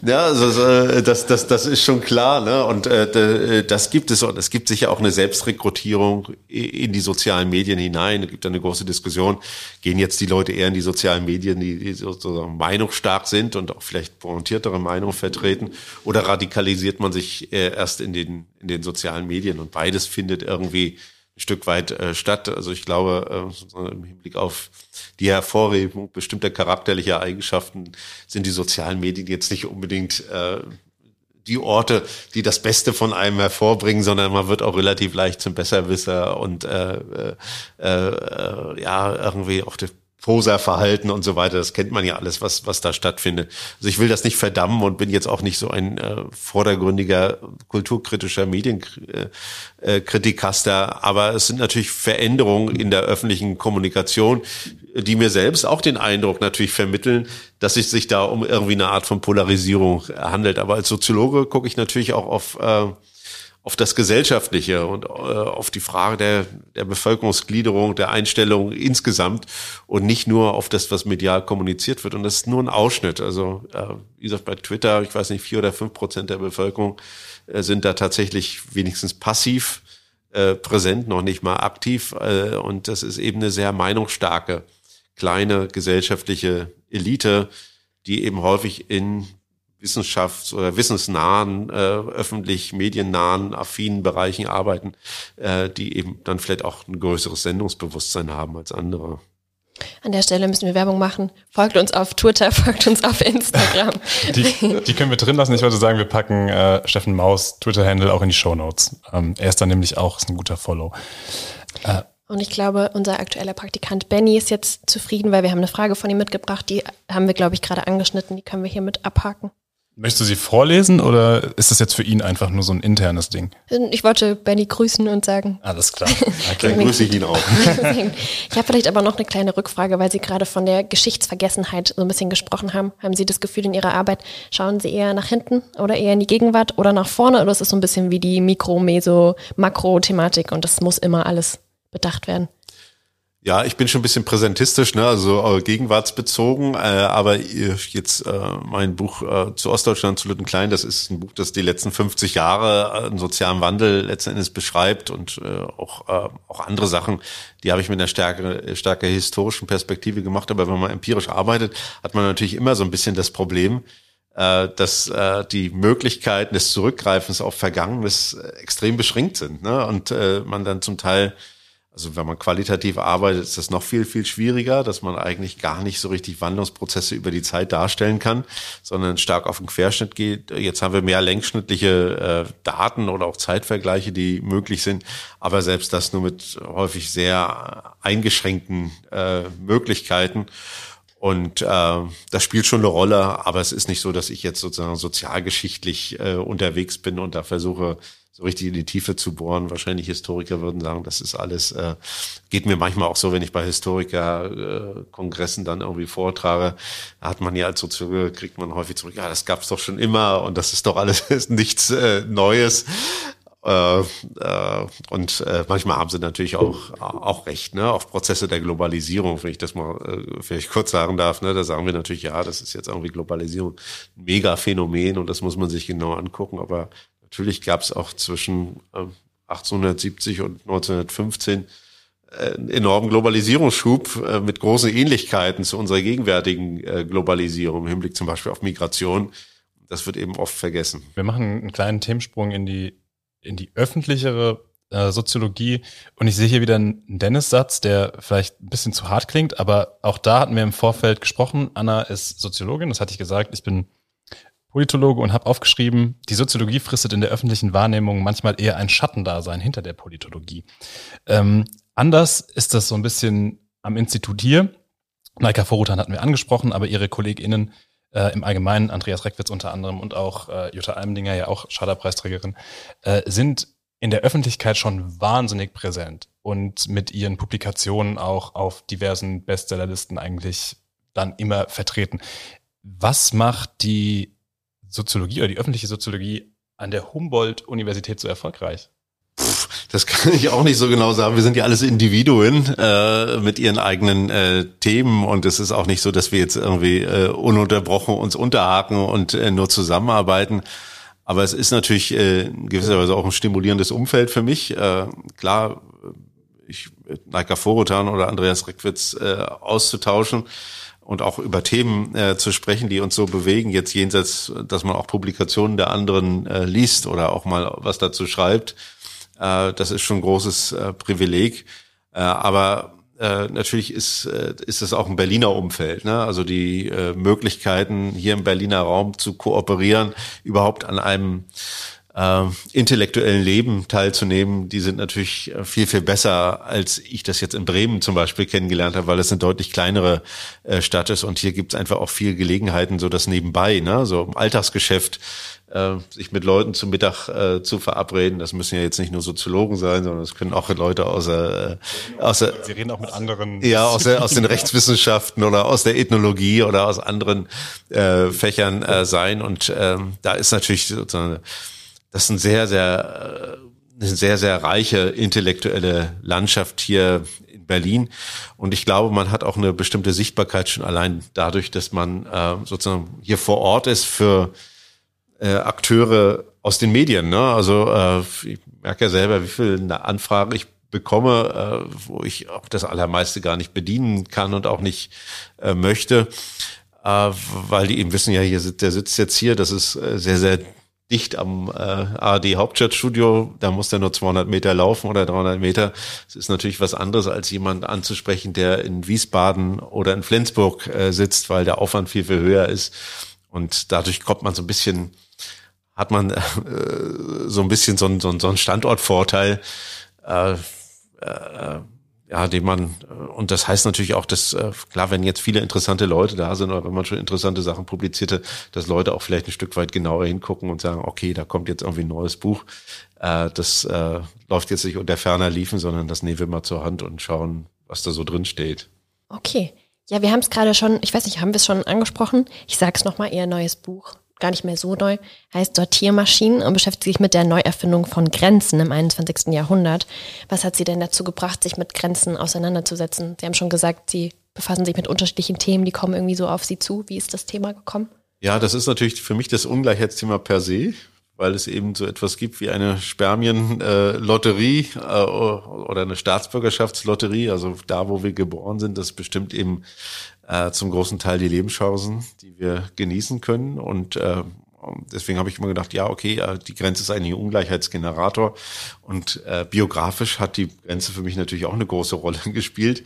ja, also, das, das, das ist schon klar. Ne? Und äh, das gibt es. Und es gibt sicher auch eine Selbstrekrutierung in die sozialen Medien hinein. Es gibt eine große Diskussion. Gehen jetzt die Leute eher in die sozialen Medien, die, die sozusagen meinungsstark sind und auch vielleicht pointiertere Meinungen vertreten? Oder radikalisiert man sich äh, erst in den, in den sozialen Medien? Und beides findet irgendwie Stück weit äh, statt. Also ich glaube, äh, im Hinblick auf die Hervorhebung bestimmter charakterlicher Eigenschaften sind die sozialen Medien jetzt nicht unbedingt äh, die Orte, die das Beste von einem hervorbringen, sondern man wird auch relativ leicht zum Besserwisser und äh, äh, äh, ja irgendwie auch Poserverhalten und so weiter. Das kennt man ja alles, was, was da stattfindet. Also ich will das nicht verdammen und bin jetzt auch nicht so ein äh, vordergründiger kulturkritischer Medienkritikaster, äh, aber es sind natürlich Veränderungen in der öffentlichen Kommunikation, die mir selbst auch den Eindruck natürlich vermitteln, dass es sich da um irgendwie eine Art von Polarisierung handelt. Aber als Soziologe gucke ich natürlich auch auf äh, auf das Gesellschaftliche und äh, auf die Frage der, der Bevölkerungsgliederung, der Einstellung insgesamt und nicht nur auf das, was medial kommuniziert wird. Und das ist nur ein Ausschnitt. Also äh, wie gesagt, bei Twitter, ich weiß nicht, vier oder fünf Prozent der Bevölkerung äh, sind da tatsächlich wenigstens passiv äh, präsent, noch nicht mal aktiv. Äh, und das ist eben eine sehr meinungsstarke, kleine gesellschaftliche Elite, die eben häufig in wissenschafts- oder wissensnahen, äh, öffentlich mediennahen, affinen Bereichen arbeiten, äh, die eben dann vielleicht auch ein größeres Sendungsbewusstsein haben als andere. An der Stelle müssen wir Werbung machen. Folgt uns auf Twitter, folgt uns auf Instagram. Die, die können wir drin lassen. Ich würde sagen, wir packen äh, Steffen Maus Twitter-Handle auch in die Show Notes. Ähm, er ist dann nämlich auch ist ein guter Follow. Äh, und ich glaube, unser aktueller Praktikant Benny ist jetzt zufrieden, weil wir haben eine Frage von ihm mitgebracht. Die haben wir, glaube ich, gerade angeschnitten. Die können wir hier mit abhaken. Möchtest du sie vorlesen oder ist das jetzt für ihn einfach nur so ein internes Ding? Ich wollte Benny grüßen und sagen. Alles klar. Okay. Dann grüße ich ihn auch. ich habe vielleicht aber noch eine kleine Rückfrage, weil Sie gerade von der Geschichtsvergessenheit so ein bisschen gesprochen haben. Haben Sie das Gefühl in Ihrer Arbeit, schauen Sie eher nach hinten oder eher in die Gegenwart oder nach vorne oder ist es so ein bisschen wie die Mikro-, Meso-, Makro-Thematik und das muss immer alles bedacht werden? Ja, ich bin schon ein bisschen präsentistisch, ne, also äh, gegenwartsbezogen, äh, aber jetzt äh, mein Buch äh, zu Ostdeutschland, zu Lütten Klein, das ist ein Buch, das die letzten 50 Jahre äh, einen sozialen Wandel letzten Endes beschreibt und äh, auch, äh, auch andere Sachen, die habe ich mit einer stärker, stärker historischen Perspektive gemacht, aber wenn man empirisch arbeitet, hat man natürlich immer so ein bisschen das Problem, äh, dass äh, die Möglichkeiten des Zurückgreifens auf Vergangenes äh, extrem beschränkt sind ne? und äh, man dann zum Teil also wenn man qualitativ arbeitet, ist das noch viel, viel schwieriger, dass man eigentlich gar nicht so richtig Wandlungsprozesse über die Zeit darstellen kann, sondern stark auf den Querschnitt geht. Jetzt haben wir mehr längsschnittliche äh, Daten oder auch Zeitvergleiche, die möglich sind, aber selbst das nur mit häufig sehr eingeschränkten äh, Möglichkeiten. Und äh, das spielt schon eine Rolle, aber es ist nicht so, dass ich jetzt sozusagen sozialgeschichtlich äh, unterwegs bin und da versuche, so richtig in die Tiefe zu bohren. Wahrscheinlich Historiker würden sagen, das ist alles, äh, geht mir manchmal auch so, wenn ich bei Historiker-Kongressen äh, dann irgendwie vortrage, hat man ja als Soziologe, kriegt man häufig zurück, ja, das gab's doch schon immer und das ist doch alles ist nichts äh, Neues. Äh, äh, und äh, manchmal haben sie natürlich auch auch recht, ne? Auch Prozesse der Globalisierung, wenn ich das mal äh, vielleicht kurz sagen darf, ne? Da sagen wir natürlich, ja, das ist jetzt irgendwie Globalisierung mega Phänomen und das muss man sich genau angucken, aber Natürlich gab es auch zwischen 1870 ähm, und 1915 äh, einen enormen Globalisierungsschub äh, mit großen Ähnlichkeiten zu unserer gegenwärtigen äh, Globalisierung im Hinblick zum Beispiel auf Migration. Das wird eben oft vergessen. Wir machen einen kleinen Themensprung in die, in die öffentlichere Soziologie. Und ich sehe hier wieder einen Dennis-Satz, der vielleicht ein bisschen zu hart klingt, aber auch da hatten wir im Vorfeld gesprochen. Anna ist Soziologin, das hatte ich gesagt. Ich bin Politologe und habe aufgeschrieben, die Soziologie fristet in der öffentlichen Wahrnehmung manchmal eher ein Schattendasein hinter der Politologie. Ähm, anders ist das so ein bisschen am Institut hier. Naika Vorutan hatten wir angesprochen, aber ihre KollegInnen äh, im Allgemeinen, Andreas Reckwitz unter anderem und auch äh, Jutta Almendinger, ja auch Schaderpreisträgerin, äh, sind in der Öffentlichkeit schon wahnsinnig präsent und mit ihren Publikationen auch auf diversen Bestsellerlisten eigentlich dann immer vertreten. Was macht die Soziologie oder die öffentliche Soziologie an der Humboldt-Universität so erfolgreich? Das kann ich auch nicht so genau sagen. Wir sind ja alles Individuen äh, mit ihren eigenen äh, Themen und es ist auch nicht so, dass wir jetzt irgendwie äh, ununterbrochen uns unterhaken und äh, nur zusammenarbeiten. Aber es ist natürlich äh, in gewisser Weise auch ein stimulierendes Umfeld für mich. Äh, klar, ich Naika Vorotan oder Andreas Reckwitz äh, auszutauschen und auch über Themen äh, zu sprechen, die uns so bewegen, jetzt jenseits, dass man auch Publikationen der anderen äh, liest oder auch mal was dazu schreibt. Äh, das ist schon ein großes äh, Privileg. Äh, aber äh, natürlich ist, ist es auch ein Berliner Umfeld. Ne? Also die Möglichkeiten, hier im Berliner Raum zu kooperieren, überhaupt an einem äh, intellektuellen Leben teilzunehmen, die sind natürlich äh, viel, viel besser, als ich das jetzt in Bremen zum Beispiel kennengelernt habe, weil es eine deutlich kleinere äh, Stadt ist und hier gibt es einfach auch viel Gelegenheiten, so das nebenbei, ne? so im Alltagsgeschäft, äh, sich mit Leuten zum Mittag äh, zu verabreden. Das müssen ja jetzt nicht nur Soziologen sein, sondern es können auch Leute aus der, äh, aus der Sie reden auch mit anderen. Ja, aus, der, aus den Rechtswissenschaften oder aus der Ethnologie oder aus anderen äh, Fächern äh, sein. Und ähm, da ist natürlich sozusagen das ist ein sehr, sehr, äh, eine sehr, sehr reiche intellektuelle Landschaft hier in Berlin. Und ich glaube, man hat auch eine bestimmte Sichtbarkeit schon allein dadurch, dass man äh, sozusagen hier vor Ort ist für äh, Akteure aus den Medien. Ne? Also äh, ich merke ja selber, wie viele Anfragen ich bekomme, äh, wo ich auch das Allermeiste gar nicht bedienen kann und auch nicht äh, möchte, äh, weil die eben wissen, ja, hier sitzt, der sitzt jetzt hier, das ist äh, sehr, sehr dicht am äh, ARD Hauptstadtstudio, da muss der nur 200 Meter laufen oder 300 Meter. Es ist natürlich was anderes, als jemand anzusprechen, der in Wiesbaden oder in Flensburg äh, sitzt, weil der Aufwand viel, viel höher ist. Und dadurch kommt man so ein bisschen, hat man äh, so ein bisschen so ein, so ein, so ein Standortvorteil. Äh, äh, ja, den man, und das heißt natürlich auch, dass, äh, klar, wenn jetzt viele interessante Leute da sind oder wenn man schon interessante Sachen publizierte, dass Leute auch vielleicht ein Stück weit genauer hingucken und sagen, okay, da kommt jetzt irgendwie ein neues Buch. Äh, das äh, läuft jetzt nicht unter ferner Liefen, sondern das nehmen wir mal zur Hand und schauen, was da so drin steht. Okay. Ja, wir haben es gerade schon, ich weiß nicht, haben wir es schon angesprochen? Ich sage es nochmal, eher neues Buch gar nicht mehr so neu, heißt Sortiermaschinen und beschäftigt sich mit der Neuerfindung von Grenzen im 21. Jahrhundert. Was hat Sie denn dazu gebracht, sich mit Grenzen auseinanderzusetzen? Sie haben schon gesagt, Sie befassen sich mit unterschiedlichen Themen, die kommen irgendwie so auf Sie zu. Wie ist das Thema gekommen? Ja, das ist natürlich für mich das Ungleichheitsthema per se, weil es eben so etwas gibt wie eine Spermienlotterie äh, äh, oder eine Staatsbürgerschaftslotterie. Also da, wo wir geboren sind, das bestimmt eben äh, zum großen Teil die Lebenschancen, die wir genießen können. Und äh, deswegen habe ich immer gedacht, ja, okay, äh, die Grenze ist eigentlich ein Ungleichheitsgenerator. Und äh, biografisch hat die Grenze für mich natürlich auch eine große Rolle gespielt,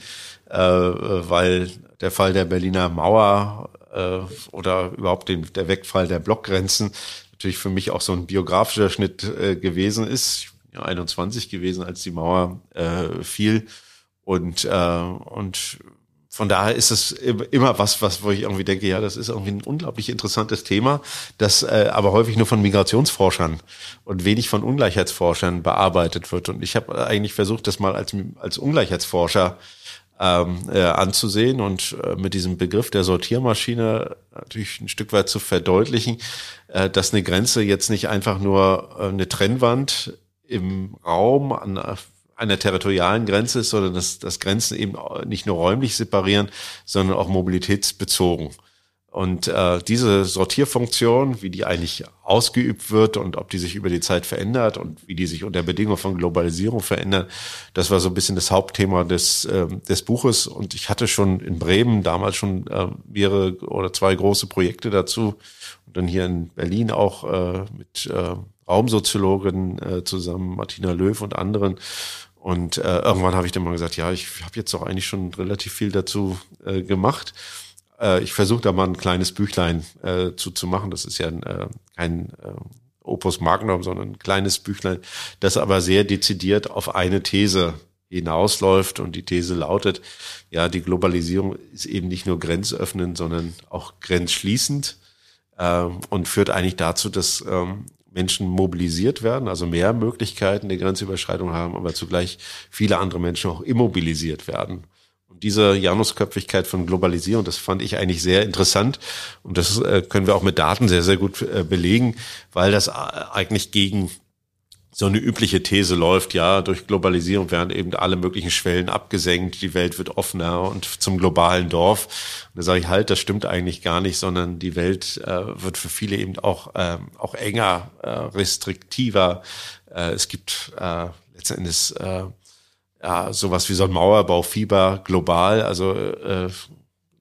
äh, weil der Fall der Berliner Mauer äh, oder überhaupt den, der Wegfall der Blockgrenzen natürlich für mich auch so ein biografischer Schnitt äh, gewesen ist. Ich bin ja 21 gewesen, als die Mauer äh, fiel. Und, äh, und von daher ist es immer was, was, wo ich irgendwie denke, ja, das ist irgendwie ein unglaublich interessantes Thema, das äh, aber häufig nur von Migrationsforschern und wenig von Ungleichheitsforschern bearbeitet wird. Und ich habe eigentlich versucht, das mal als, als Ungleichheitsforscher ähm, äh, anzusehen und äh, mit diesem Begriff der Sortiermaschine natürlich ein Stück weit zu verdeutlichen, äh, dass eine Grenze jetzt nicht einfach nur äh, eine Trennwand im Raum an einer territorialen Grenze ist, sondern dass, dass Grenzen eben nicht nur räumlich separieren, sondern auch mobilitätsbezogen. Und äh, diese Sortierfunktion, wie die eigentlich ausgeübt wird und ob die sich über die Zeit verändert und wie die sich unter Bedingungen von Globalisierung verändert, das war so ein bisschen das Hauptthema des, äh, des Buches. Und ich hatte schon in Bremen damals schon äh, mehrere oder zwei große Projekte dazu. Und dann hier in Berlin auch äh, mit äh, Raumsoziologen äh, zusammen, Martina Löw und anderen. Und äh, irgendwann habe ich dann mal gesagt, ja, ich habe jetzt auch eigentlich schon relativ viel dazu äh, gemacht. Äh, ich versuche da mal ein kleines Büchlein äh, zu, zu machen. Das ist ja äh, kein äh, Opus Magnum, sondern ein kleines Büchlein, das aber sehr dezidiert auf eine These hinausläuft. Und die These lautet, ja, die Globalisierung ist eben nicht nur grenzöffnend, sondern auch grenzschließend äh, und führt eigentlich dazu, dass ähm, Menschen mobilisiert werden, also mehr Möglichkeiten der Grenzüberschreitung haben, aber zugleich viele andere Menschen auch immobilisiert werden. Und diese Janusköpfigkeit von Globalisierung, das fand ich eigentlich sehr interessant. Und das äh, können wir auch mit Daten sehr, sehr gut äh, belegen, weil das äh, eigentlich gegen so eine übliche These läuft, ja, durch Globalisierung werden eben alle möglichen Schwellen abgesenkt, die Welt wird offener und zum globalen Dorf. Und da sage ich halt, das stimmt eigentlich gar nicht, sondern die Welt äh, wird für viele eben auch, äh, auch enger, äh, restriktiver. Äh, es gibt äh, letzten Endes äh, ja, sowas wie so ein Mauerbaufieber global. Also äh,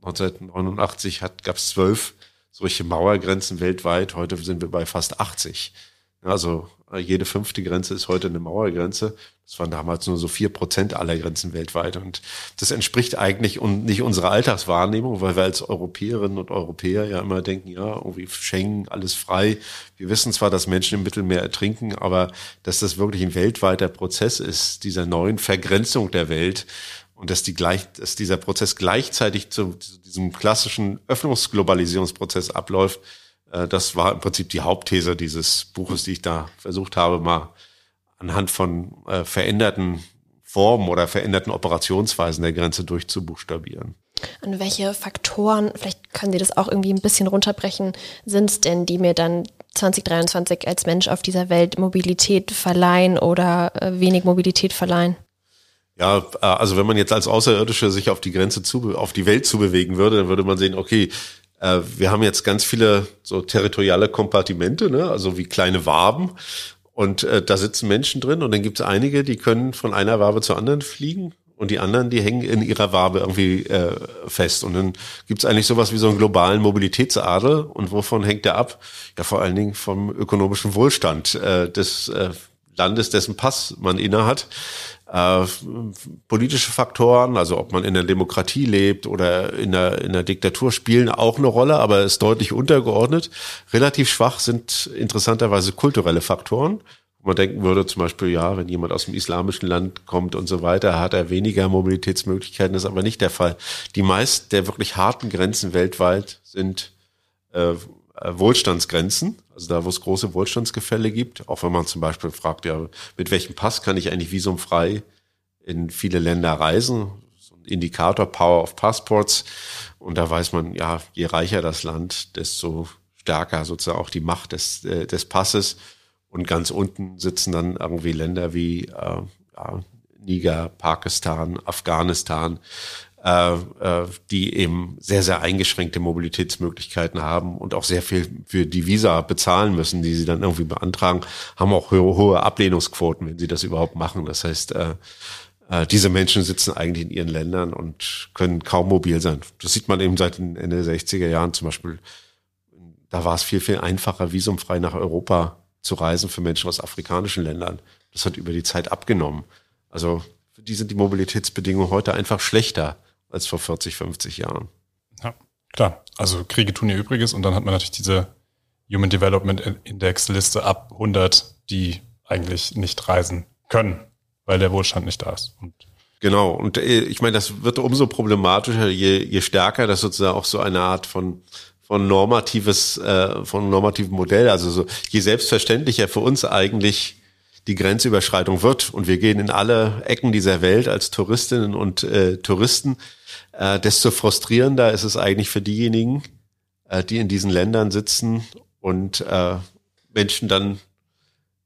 1989 gab es zwölf solche Mauergrenzen weltweit. Heute sind wir bei fast 80. Also jede fünfte Grenze ist heute eine Mauergrenze. Das waren damals nur so vier Prozent aller Grenzen weltweit. Und das entspricht eigentlich nicht unserer Alltagswahrnehmung, weil wir als Europäerinnen und Europäer ja immer denken, ja, irgendwie Schengen, alles frei. Wir wissen zwar, dass Menschen im Mittelmeer ertrinken, aber dass das wirklich ein weltweiter Prozess ist, dieser neuen Vergrenzung der Welt. Und dass, die gleich, dass dieser Prozess gleichzeitig zu, zu diesem klassischen Öffnungsglobalisierungsprozess abläuft, äh, das war im Prinzip die Hauptthese dieses Buches, die ich da versucht habe, mal anhand von äh, veränderten Formen oder veränderten Operationsweisen der Grenze durchzubuchstabieren. Und welche Faktoren, vielleicht können Sie das auch irgendwie ein bisschen runterbrechen, sind es denn, die mir dann 2023 als Mensch auf dieser Welt Mobilität verleihen oder äh, wenig Mobilität verleihen? Ja, äh, also wenn man jetzt als Außerirdische sich auf die Grenze zu, auf die Welt zubewegen würde, dann würde man sehen, okay, äh, wir haben jetzt ganz viele so territoriale Kompartimente, ne? also wie kleine Waben. Und äh, da sitzen Menschen drin und dann gibt es einige, die können von einer Wabe zur anderen fliegen und die anderen, die hängen in ihrer Wabe irgendwie äh, fest. Und dann gibt es eigentlich sowas wie so einen globalen Mobilitätsadel. Und wovon hängt der ab? Ja, vor allen Dingen vom ökonomischen Wohlstand äh, des äh, Landes, dessen Pass man innehat. Äh, politische Faktoren, also ob man in der Demokratie lebt oder in der, in der Diktatur, spielen auch eine Rolle, aber ist deutlich untergeordnet. Relativ schwach sind interessanterweise kulturelle Faktoren, man denken würde, zum Beispiel, ja, wenn jemand aus dem islamischen Land kommt und so weiter, hat er weniger Mobilitätsmöglichkeiten. Das ist aber nicht der Fall. Die meisten der wirklich harten Grenzen weltweit sind äh, Wohlstandsgrenzen, also da, wo es große Wohlstandsgefälle gibt. Auch wenn man zum Beispiel fragt, ja, mit welchem Pass kann ich eigentlich visumfrei in viele Länder reisen? So ein Indikator Power of Passports. Und da weiß man, ja, je reicher das Land, desto stärker sozusagen auch die Macht des, äh, des Passes. Und ganz unten sitzen dann irgendwie Länder wie äh, ja, Niger, Pakistan, Afghanistan, äh, äh, die eben sehr, sehr eingeschränkte Mobilitätsmöglichkeiten haben und auch sehr viel für die Visa bezahlen müssen, die sie dann irgendwie beantragen, haben auch hohe, hohe Ablehnungsquoten, wenn sie das überhaupt machen. Das heißt, äh, äh, diese Menschen sitzen eigentlich in ihren Ländern und können kaum mobil sein. Das sieht man eben seit den Ende der 60er Jahren zum Beispiel. Da war es viel, viel einfacher, visumfrei nach Europa zu reisen für Menschen aus afrikanischen Ländern. Das hat über die Zeit abgenommen. Also für die sind die Mobilitätsbedingungen heute einfach schlechter als vor 40, 50 Jahren. Ja, klar. Also Kriege tun ihr Übriges und dann hat man natürlich diese Human Development Index Liste ab 100, die eigentlich nicht reisen können, weil der Wohlstand nicht da ist. Und genau. Und äh, ich meine, das wird umso problematischer, je, je stärker das sozusagen auch so eine Art von von normatives, äh, von normativen Modell. Also so, je selbstverständlicher für uns eigentlich die Grenzüberschreitung wird und wir gehen in alle Ecken dieser Welt als Touristinnen und äh, Touristen, äh, desto frustrierender ist es eigentlich für diejenigen, äh, die in diesen Ländern sitzen und äh, Menschen dann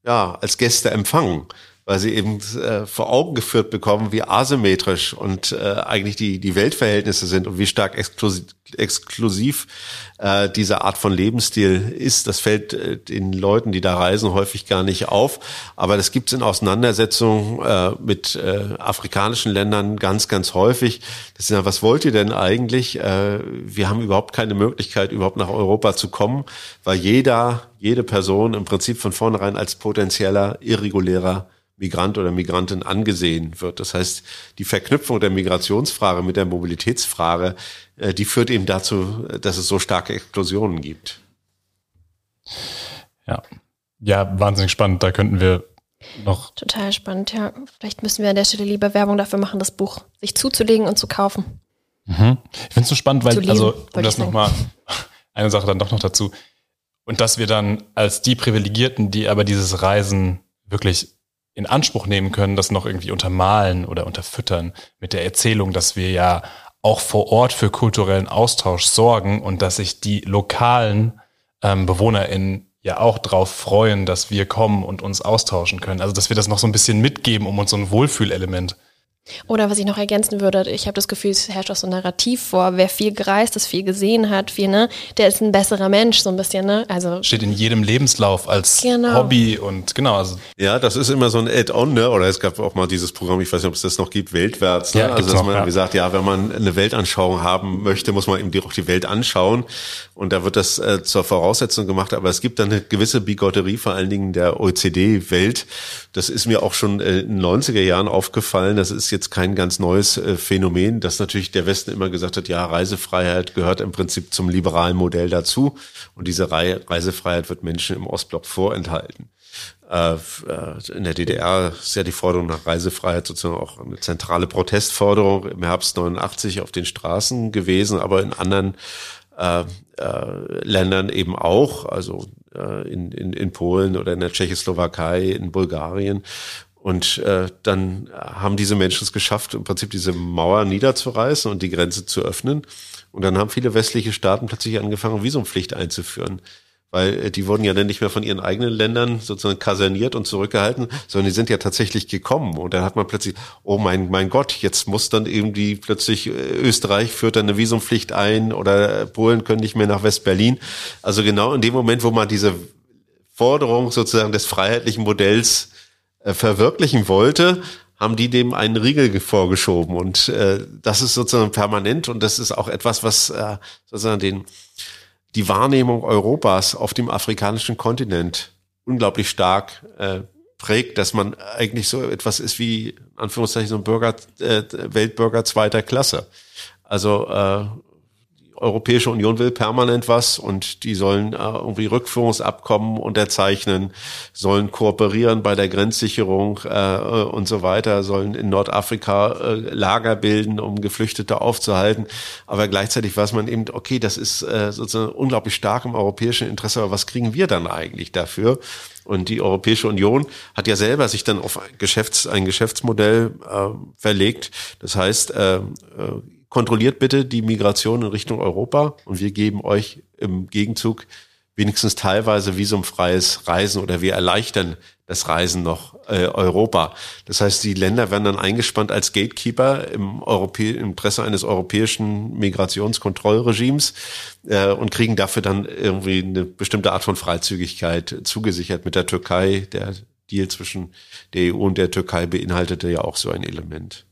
ja als Gäste empfangen weil sie eben äh, vor Augen geführt bekommen, wie asymmetrisch und äh, eigentlich die, die Weltverhältnisse sind und wie stark exklusiv, exklusiv äh, diese Art von Lebensstil ist. Das fällt äh, den Leuten, die da reisen, häufig gar nicht auf. Aber das gibt es in Auseinandersetzungen äh, mit äh, afrikanischen Ländern ganz, ganz häufig. Das ist ja, was wollt ihr denn eigentlich? Äh, wir haben überhaupt keine Möglichkeit, überhaupt nach Europa zu kommen, weil jeder, jede Person im Prinzip von vornherein als potenzieller, irregulärer Migrant oder Migrantin angesehen wird. Das heißt, die Verknüpfung der Migrationsfrage mit der Mobilitätsfrage, äh, die führt eben dazu, dass es so starke Explosionen gibt. Ja, ja, wahnsinnig spannend. Da könnten wir noch. Total spannend, ja. Vielleicht müssen wir an der Stelle lieber Werbung dafür machen, das Buch sich zuzulegen und zu kaufen. Mhm. Ich finde es so spannend, weil, lesen, also, um das nochmal, eine Sache dann doch noch dazu. Und dass wir dann als die Privilegierten, die aber dieses Reisen wirklich in Anspruch nehmen können, das noch irgendwie untermalen oder unterfüttern mit der Erzählung, dass wir ja auch vor Ort für kulturellen Austausch sorgen und dass sich die lokalen ähm, BewohnerInnen ja auch drauf freuen, dass wir kommen und uns austauschen können. Also dass wir das noch so ein bisschen mitgeben, um uns so ein Wohlfühlelement oder was ich noch ergänzen würde, ich habe das Gefühl, es herrscht auch so ein Narrativ vor. Wer viel gereist ist, viel gesehen hat, viel, ne, der ist ein besserer Mensch, so ein bisschen, ne? Also. Steht in jedem Lebenslauf als genau. Hobby und genau. Also. Ja, das ist immer so ein Add-on, ne? Oder es gab auch mal dieses Programm, ich weiß nicht, ob es das noch gibt, Weltwärts. Ne? Ja, also, dass man ja. gesagt, ja, wenn man eine Weltanschauung haben möchte, muss man eben auch die Welt anschauen. Und da wird das äh, zur Voraussetzung gemacht. Aber es gibt dann eine gewisse Bigotterie, vor allen Dingen der OECD-Welt. Das ist mir auch schon äh, in den 90er Jahren aufgefallen. Das ist jetzt kein ganz neues äh, Phänomen, dass natürlich der Westen immer gesagt hat, ja, Reisefreiheit gehört im Prinzip zum liberalen Modell dazu. Und diese Reisefreiheit wird Menschen im Ostblock vorenthalten. Äh, äh, in der DDR ist ja die Forderung nach Reisefreiheit sozusagen auch eine zentrale Protestforderung im Herbst 89 auf den Straßen gewesen, aber in anderen äh, äh, Ländern eben auch, also äh, in, in, in Polen oder in der Tschechoslowakei, in Bulgarien. Und äh, dann haben diese Menschen es geschafft, im Prinzip diese Mauer niederzureißen und die Grenze zu öffnen. Und dann haben viele westliche Staaten plötzlich angefangen, Visumpflicht einzuführen weil äh, die wurden ja dann nicht mehr von ihren eigenen Ländern sozusagen kaserniert und zurückgehalten, sondern die sind ja tatsächlich gekommen. Und dann hat man plötzlich, oh mein, mein Gott, jetzt muss dann irgendwie plötzlich äh, Österreich führt dann eine Visumpflicht ein oder Polen können nicht mehr nach West-Berlin. Also genau in dem Moment, wo man diese Forderung sozusagen des freiheitlichen Modells äh, verwirklichen wollte, haben die dem einen Riegel vorgeschoben. Und äh, das ist sozusagen permanent und das ist auch etwas, was äh, sozusagen den die Wahrnehmung Europas auf dem afrikanischen Kontinent unglaublich stark äh, prägt, dass man eigentlich so etwas ist wie, Anführungszeichen, so ein Bürger, äh, Weltbürger zweiter Klasse. Also äh, Europäische Union will permanent was und die sollen äh, irgendwie Rückführungsabkommen unterzeichnen, sollen kooperieren bei der Grenzsicherung äh, und so weiter, sollen in Nordafrika äh, Lager bilden, um Geflüchtete aufzuhalten. Aber gleichzeitig weiß man eben, okay, das ist äh, sozusagen unglaublich stark im europäischen Interesse, aber was kriegen wir dann eigentlich dafür? Und die Europäische Union hat ja selber sich dann auf ein, Geschäfts-, ein Geschäftsmodell äh, verlegt. Das heißt, äh, äh, kontrolliert bitte die Migration in Richtung Europa und wir geben euch im Gegenzug wenigstens teilweise visumfreies Reisen oder wir erleichtern das Reisen noch äh, Europa. Das heißt, die Länder werden dann eingespannt als Gatekeeper im, Europä im Interesse eines europäischen Migrationskontrollregimes äh, und kriegen dafür dann irgendwie eine bestimmte Art von Freizügigkeit zugesichert mit der Türkei. Der Deal zwischen der EU und der Türkei beinhaltete ja auch so ein Element.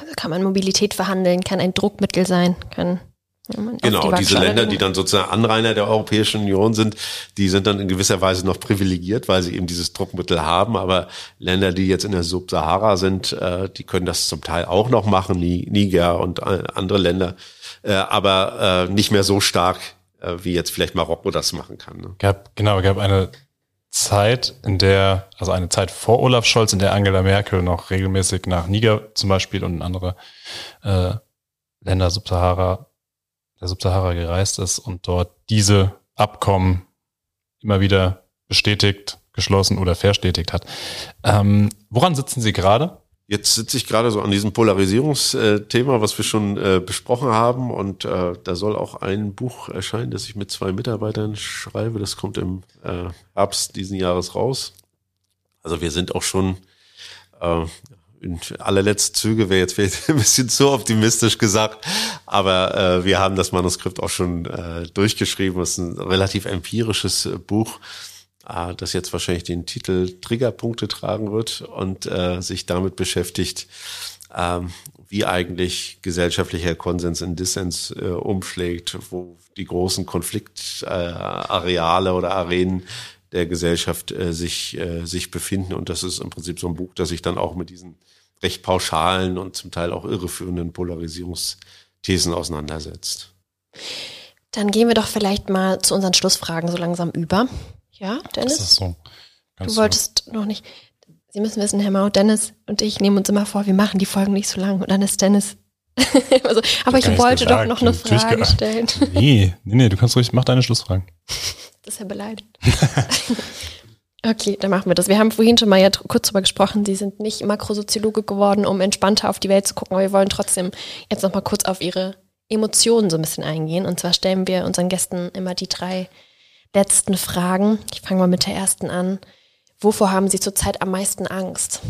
Also kann man Mobilität verhandeln, kann ein Druckmittel sein, kann genau, die diese Länder, die dann sozusagen Anrainer der Europäischen Union sind, die sind dann in gewisser Weise noch privilegiert, weil sie eben dieses Druckmittel haben. Aber Länder, die jetzt in der Subsahara sind, äh, die können das zum Teil auch noch machen, Niger und äh, andere Länder, äh, aber äh, nicht mehr so stark, äh, wie jetzt vielleicht Marokko das machen kann. Ne? Gab, genau, gab eine Zeit, in der, also eine Zeit vor Olaf Scholz, in der Angela Merkel noch regelmäßig nach Niger zum Beispiel und andere äh, Länder Subsahara der Subsahara gereist ist und dort diese Abkommen immer wieder bestätigt, geschlossen oder verstetigt hat. Ähm, woran sitzen Sie gerade? Jetzt sitze ich gerade so an diesem Polarisierungsthema, was wir schon äh, besprochen haben. Und äh, da soll auch ein Buch erscheinen, das ich mit zwei Mitarbeitern schreibe. Das kommt im äh, Herbst diesen Jahres raus. Also wir sind auch schon äh, in allerletzten Züge wäre jetzt vielleicht ein bisschen zu optimistisch gesagt, aber äh, wir haben das Manuskript auch schon äh, durchgeschrieben. Es ist ein relativ empirisches äh, Buch, äh, das jetzt wahrscheinlich den Titel Triggerpunkte tragen wird und äh, sich damit beschäftigt, äh, wie eigentlich gesellschaftlicher Konsens in Dissens äh, umschlägt, wo die großen Konfliktareale äh, oder Arenen der Gesellschaft äh, sich, äh, sich befinden. Und das ist im Prinzip so ein Buch, das sich dann auch mit diesen recht pauschalen und zum Teil auch irreführenden Polarisierungsthesen auseinandersetzt. Dann gehen wir doch vielleicht mal zu unseren Schlussfragen so langsam über. Ja, Dennis? Das ist so. Ganz du wolltest noch nicht. Sie müssen wissen, Herr Mau, Dennis und ich nehmen uns immer vor, wir machen die Folgen nicht so lang und dann ist Dennis. also, aber ich wollte gesagt. doch noch eine Frage stellen. Nee, nee, nee, du kannst ruhig, mach deine Schlussfragen. Das ist ja beleidigend. Okay, dann machen wir das. Wir haben vorhin schon mal ja kurz drüber gesprochen, Sie sind nicht Makrosoziologe geworden, um entspannter auf die Welt zu gucken, aber wir wollen trotzdem jetzt noch mal kurz auf Ihre Emotionen so ein bisschen eingehen. Und zwar stellen wir unseren Gästen immer die drei letzten Fragen. Ich fange mal mit der ersten an. Wovor haben Sie zurzeit am meisten Angst?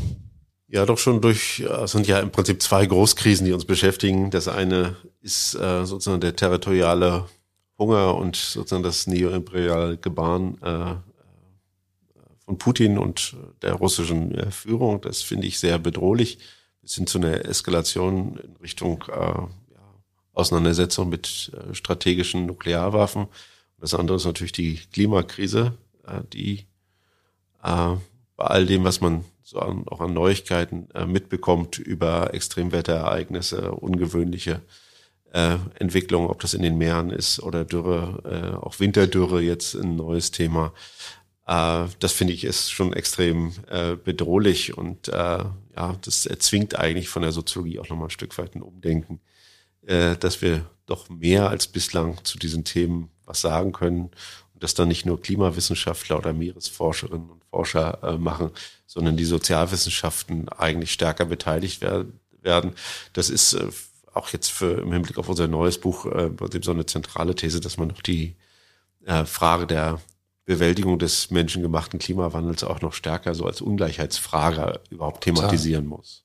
Ja, doch schon durch, es sind ja im Prinzip zwei Großkrisen, die uns beschäftigen. Das eine ist äh, sozusagen der territoriale Hunger und sozusagen das neoimperiale Gebaren äh, von Putin und der russischen äh, Führung. Das finde ich sehr bedrohlich. Bis hin zu einer Eskalation in Richtung äh, ja, Auseinandersetzung mit äh, strategischen Nuklearwaffen. Das andere ist natürlich die Klimakrise, äh, die äh, bei all dem, was man so auch an Neuigkeiten äh, mitbekommt über Extremwetterereignisse, ungewöhnliche Entwicklungen, ob das in den Meeren ist oder Dürre, auch Winterdürre jetzt ein neues Thema. Das finde ich ist schon extrem bedrohlich und ja, das erzwingt eigentlich von der Soziologie auch nochmal ein Stück weit ein Umdenken, dass wir doch mehr als bislang zu diesen Themen was sagen können und dass dann nicht nur Klimawissenschaftler oder Meeresforscherinnen und Forscher äh, machen, sondern die Sozialwissenschaften eigentlich stärker beteiligt werden. Das ist äh, auch jetzt für im Hinblick auf unser neues Buch äh, so eine zentrale These, dass man noch die äh, Frage der Bewältigung des menschengemachten Klimawandels auch noch stärker so als Ungleichheitsfrage überhaupt thematisieren Total. muss.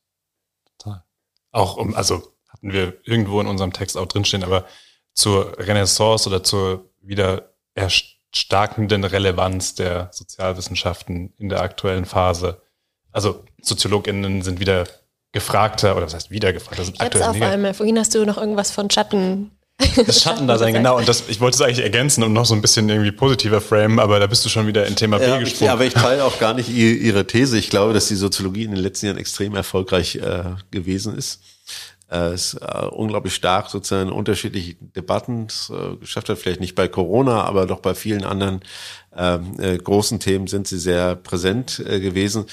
Total. Auch um, also hatten wir irgendwo in unserem Text auch drinstehen, aber zur Renaissance oder zur wieder erstarkenden Relevanz der Sozialwissenschaften in der aktuellen Phase. Also SoziologInnen sind wieder gefragter, oder was heißt wieder gefragter, sind Jetzt aktuell auf einmal. Vorhin hast du noch irgendwas von Schatten das Schattendasein, genau. Und das, ich wollte es eigentlich ergänzen und noch so ein bisschen irgendwie positiver frame, aber da bist du schon wieder in Thema B ja, gesprungen. Ja, aber ich teile auch gar nicht Ihre These. Ich glaube, dass die Soziologie in den letzten Jahren extrem erfolgreich äh, gewesen ist. Äh, es äh, unglaublich stark sozusagen in unterschiedlichen Debatten äh, geschafft hat, vielleicht nicht bei Corona, aber doch bei vielen anderen ähm, äh, großen Themen sind sie sehr präsent äh, gewesen.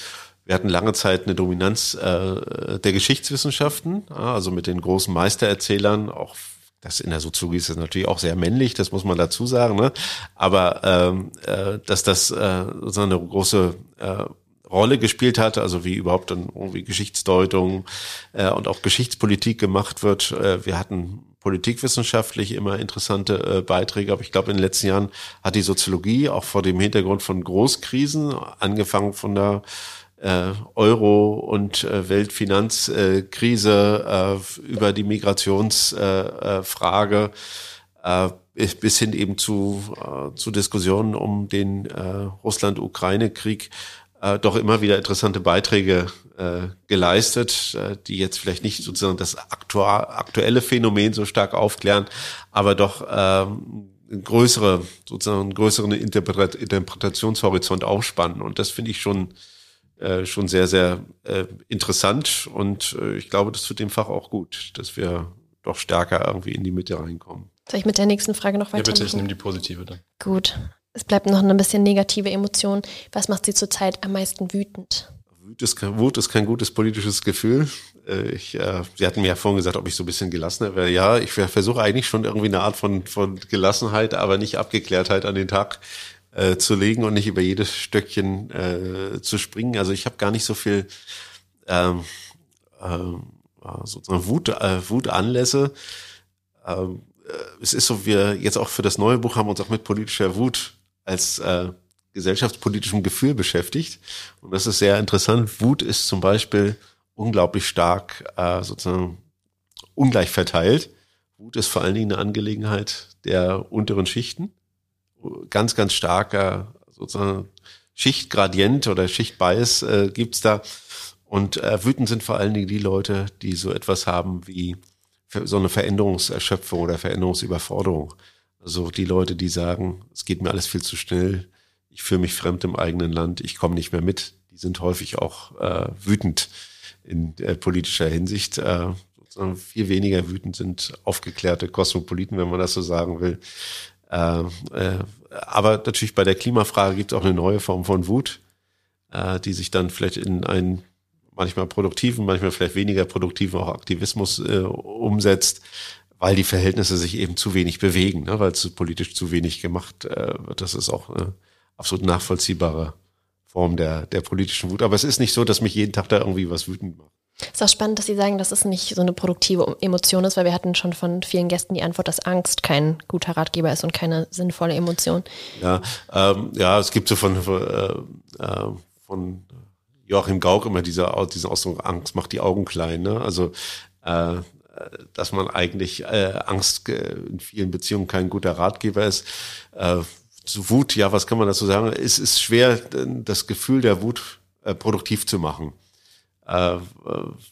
Wir hatten lange Zeit eine Dominanz äh, der Geschichtswissenschaften, also mit den großen Meistererzählern, auch das in der Soziologie ist das natürlich auch sehr männlich, das muss man dazu sagen, ne? aber ähm, äh, dass das äh, so eine große äh, Rolle gespielt hat, also wie überhaupt dann irgendwie Geschichtsdeutung äh, und auch Geschichtspolitik gemacht wird. Äh, wir hatten politikwissenschaftlich immer interessante äh, Beiträge, aber ich glaube, in den letzten Jahren hat die Soziologie auch vor dem Hintergrund von Großkrisen, angefangen von der äh, Euro- und äh, Weltfinanzkrise äh, über die Migrationsfrage äh, äh, bis hin eben zu, äh, zu Diskussionen um den äh, Russland-Ukraine-Krieg äh, doch immer wieder interessante Beiträge äh, geleistet, äh, die jetzt vielleicht nicht sozusagen das aktu aktuelle Phänomen so stark aufklären, aber doch ähm, größere, sozusagen einen größeren Interpret Interpretationshorizont aufspannen. Und das finde ich schon, äh, schon sehr, sehr äh, interessant. Und äh, ich glaube, das tut dem Fach auch gut, dass wir doch stärker irgendwie in die Mitte reinkommen. Soll ich mit der nächsten Frage noch weiter? Ja, bitte, ich nehme die positive dann. Gut es bleibt noch eine bisschen negative Emotion. Was macht Sie zurzeit am meisten wütend? Wut ist, kein, Wut ist kein gutes politisches Gefühl. Äh, ich, äh, Sie hatten mir ja vorhin gesagt, ob ich so ein bisschen gelassener wäre. Ja, ich versuche eigentlich schon irgendwie eine Art von, von Gelassenheit, aber nicht Abgeklärtheit an den Tag äh, zu legen und nicht über jedes Stöckchen äh, zu springen. Also ich habe gar nicht so viel ähm, äh, sozusagen Wut, äh, Wutanlässe. Ähm, äh, es ist so, wir jetzt auch für das neue Buch haben uns auch mit politischer Wut als äh, gesellschaftspolitischem Gefühl beschäftigt. Und das ist sehr interessant. Wut ist zum Beispiel unglaublich stark äh, sozusagen ungleich verteilt. Wut ist vor allen Dingen eine Angelegenheit der unteren Schichten. Ganz, ganz starker sozusagen Schichtgradient oder Schichtbias äh, gibt's da. Und äh, wütend sind vor allen Dingen die Leute, die so etwas haben wie so eine Veränderungserschöpfung oder Veränderungsüberforderung. Also die Leute, die sagen, es geht mir alles viel zu schnell, ich fühle mich fremd im eigenen Land, ich komme nicht mehr mit, die sind häufig auch äh, wütend in äh, politischer Hinsicht. Äh, viel weniger wütend sind aufgeklärte Kosmopoliten, wenn man das so sagen will. Äh, äh, aber natürlich bei der Klimafrage gibt es auch eine neue Form von Wut, äh, die sich dann vielleicht in einen manchmal produktiven, manchmal vielleicht weniger produktiven auch Aktivismus äh, umsetzt, weil die Verhältnisse sich eben zu wenig bewegen, ne? weil es politisch zu wenig gemacht äh, wird. Das ist auch eine absolut nachvollziehbare Form der, der politischen Wut. Aber es ist nicht so, dass mich jeden Tag da irgendwie was wütend macht. Ist auch spannend, dass Sie sagen, dass es nicht so eine produktive Emotion ist, weil wir hatten schon von vielen Gästen die Antwort, dass Angst kein guter Ratgeber ist und keine sinnvolle Emotion. Ja, ähm, ja, es gibt so von, äh, äh, von Joachim Gauck immer dieser, diesen Ausdruck, Angst macht die Augen klein. Ne? Also äh, dass man eigentlich äh, Angst äh, in vielen Beziehungen kein guter Ratgeber ist. Äh, zu Wut, ja, was kann man dazu sagen? Es ist schwer, das Gefühl der Wut äh, produktiv zu machen. Äh,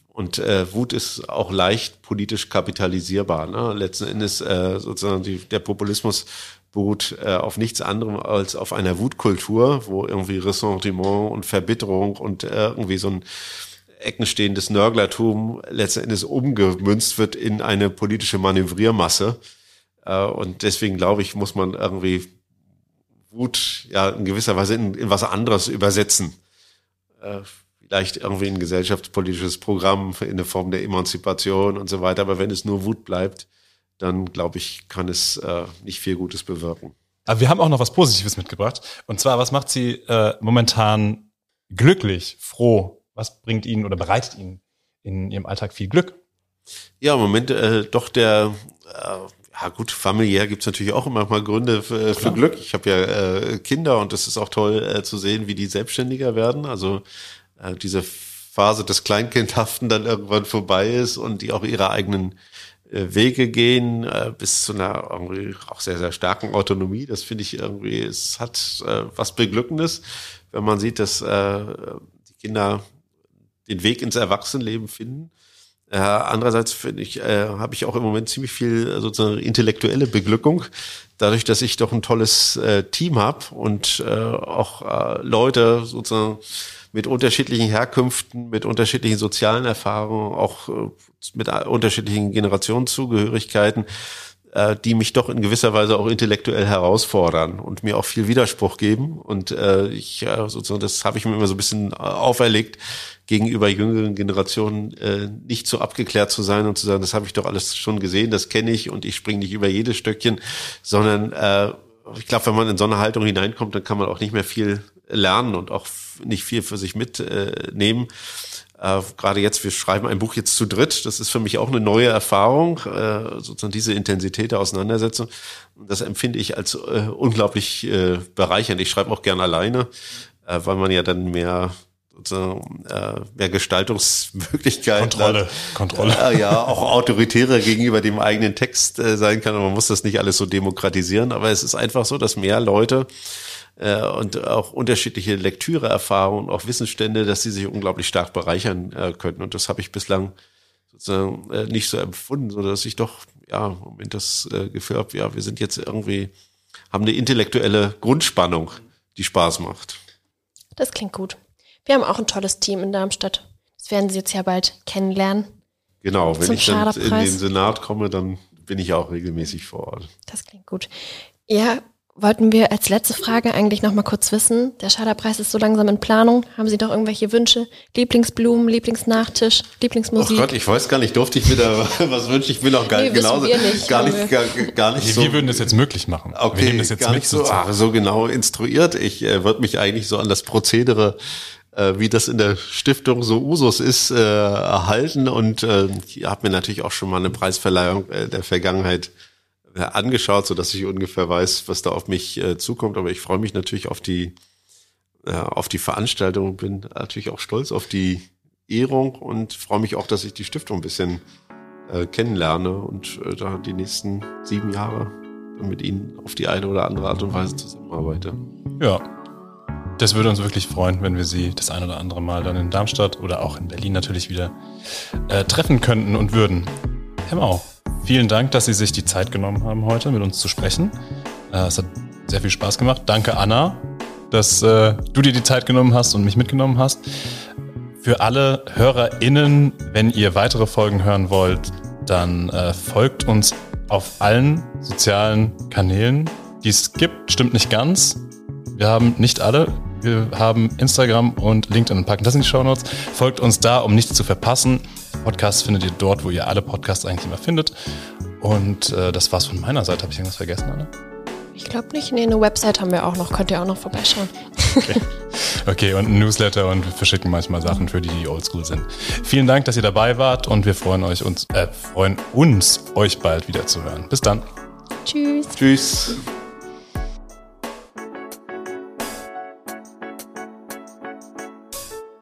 und äh, Wut ist auch leicht politisch kapitalisierbar. Ne? Letzten Endes äh, sozusagen die, der Populismus beruht äh, auf nichts anderem als auf einer Wutkultur, wo irgendwie Ressentiment und Verbitterung und äh, irgendwie so ein eckenstehendes Nörglertum letzten Endes umgemünzt wird in eine politische Manövriermasse. Äh, und deswegen glaube ich, muss man irgendwie Wut ja in gewisser Weise in, in was anderes übersetzen. Äh, vielleicht irgendwie ein gesellschaftspolitisches Programm in der Form der Emanzipation und so weiter. Aber wenn es nur Wut bleibt, dann glaube ich, kann es äh, nicht viel Gutes bewirken. Aber wir haben auch noch was Positives mitgebracht. Und zwar, was macht Sie äh, momentan glücklich, froh? Was bringt Ihnen oder bereitet Ihnen in Ihrem Alltag viel Glück? Ja, im Moment äh, doch der, äh, ja gut, familiär gibt's natürlich auch immer mal Gründe für, für Glück. Ich habe ja äh, Kinder und es ist auch toll äh, zu sehen, wie die selbstständiger werden. Also äh, diese Phase des Kleinkindhaften dann irgendwann vorbei ist und die auch ihre eigenen äh, Wege gehen äh, bis zu einer irgendwie auch sehr, sehr starken Autonomie. Das finde ich irgendwie, es hat äh, was Beglückendes, wenn man sieht, dass äh, die Kinder den Weg ins Erwachsenenleben finden. Äh, andererseits finde ich, äh, habe ich auch im Moment ziemlich viel äh, sozusagen intellektuelle Beglückung, dadurch, dass ich doch ein tolles äh, Team habe und äh, auch äh, Leute sozusagen mit unterschiedlichen Herkünften, mit unterschiedlichen sozialen Erfahrungen, auch äh, mit unterschiedlichen Generationenzugehörigkeiten, äh, die mich doch in gewisser Weise auch intellektuell herausfordern und mir auch viel Widerspruch geben. Und äh, ich äh, sozusagen, das habe ich mir immer so ein bisschen äh, auferlegt, gegenüber jüngeren Generationen äh, nicht so abgeklärt zu sein und zu sagen, das habe ich doch alles schon gesehen, das kenne ich und ich springe nicht über jedes Stöckchen, sondern äh, ich glaube, wenn man in so eine Haltung hineinkommt, dann kann man auch nicht mehr viel lernen und auch nicht viel für sich mitnehmen. Äh, Gerade jetzt, wir schreiben ein Buch jetzt zu dritt. Das ist für mich auch eine neue Erfahrung, äh, sozusagen diese Intensität der Auseinandersetzung. Das empfinde ich als äh, unglaublich äh, bereichernd. Ich schreibe auch gern alleine, äh, weil man ja dann mehr sozusagen äh, mehr Gestaltungsmöglichkeiten Kontrolle, hat. Kontrolle. Äh, ja, auch autoritärer gegenüber dem eigenen Text äh, sein kann. Und man muss das nicht alles so demokratisieren, aber es ist einfach so, dass mehr Leute äh, und auch unterschiedliche Lektüreerfahrungen, auch Wissensstände, dass sie sich unglaublich stark bereichern äh, könnten. Und das habe ich bislang sozusagen äh, nicht so empfunden, sondern dass ich doch ja im Moment das äh, Gefühl habe, ja, wir sind jetzt irgendwie haben eine intellektuelle Grundspannung, die Spaß macht. Das klingt gut. Wir haben auch ein tolles Team in Darmstadt. Das werden Sie jetzt ja bald kennenlernen. Genau, wenn ich dann in den Senat komme, dann bin ich auch regelmäßig vor Ort. Das klingt gut. Ja, wollten wir als letzte Frage eigentlich noch mal kurz wissen. Der Schaderpreis ist so langsam in Planung. Haben Sie noch irgendwelche Wünsche? Lieblingsblumen, Lieblingsnachtisch, Oh Lieblingsmusik? Gott, ich weiß gar nicht, durfte ich mir da was wünschen? Ich will auch gar Nee, genauso, wir nicht, gar nicht, gar, gar nicht Wir, so. wir würden das jetzt möglich machen. wir Okay, nehmen das jetzt gar nicht so, sozusagen. ah, so genau instruiert. Ich äh, würde mich eigentlich so an das Prozedere, äh, wie das in der Stiftung so Usus ist, äh, erhalten und äh, ich habe mir natürlich auch schon mal eine Preisverleihung äh, der Vergangenheit äh, angeschaut, so dass ich ungefähr weiß, was da auf mich äh, zukommt. Aber ich freue mich natürlich auf die äh, auf die Veranstaltung bin natürlich auch stolz auf die Ehrung und freue mich auch, dass ich die Stiftung ein bisschen äh, kennenlerne und äh, da die nächsten sieben Jahre mit Ihnen auf die eine oder andere Art und Weise zusammenarbeite. Ja. Das würde uns wirklich freuen, wenn wir Sie das ein oder andere Mal dann in Darmstadt oder auch in Berlin natürlich wieder äh, treffen könnten und würden. Herr Mau, vielen Dank, dass Sie sich die Zeit genommen haben, heute mit uns zu sprechen. Äh, es hat sehr viel Spaß gemacht. Danke, Anna, dass äh, du dir die Zeit genommen hast und mich mitgenommen hast. Für alle HörerInnen, wenn ihr weitere Folgen hören wollt, dann äh, folgt uns auf allen sozialen Kanälen, die es gibt. Stimmt nicht ganz. Wir haben nicht alle. Wir haben Instagram und LinkedIn und packen das in die Show Notes. Folgt uns da, um nichts zu verpassen. Podcasts findet ihr dort, wo ihr alle Podcasts eigentlich immer findet. Und äh, das war's von meiner Seite. Habe ich irgendwas vergessen, Anne? Ich glaube nicht. Nee, eine Website haben wir auch noch. Könnt ihr auch noch vorbeischauen. Okay, und ein Newsletter und wir verschicken manchmal Sachen für die, die oldschool sind. Vielen Dank, dass ihr dabei wart und wir freuen euch uns, äh, freuen uns, euch bald wieder zu hören. Bis dann. Tschüss. Tschüss.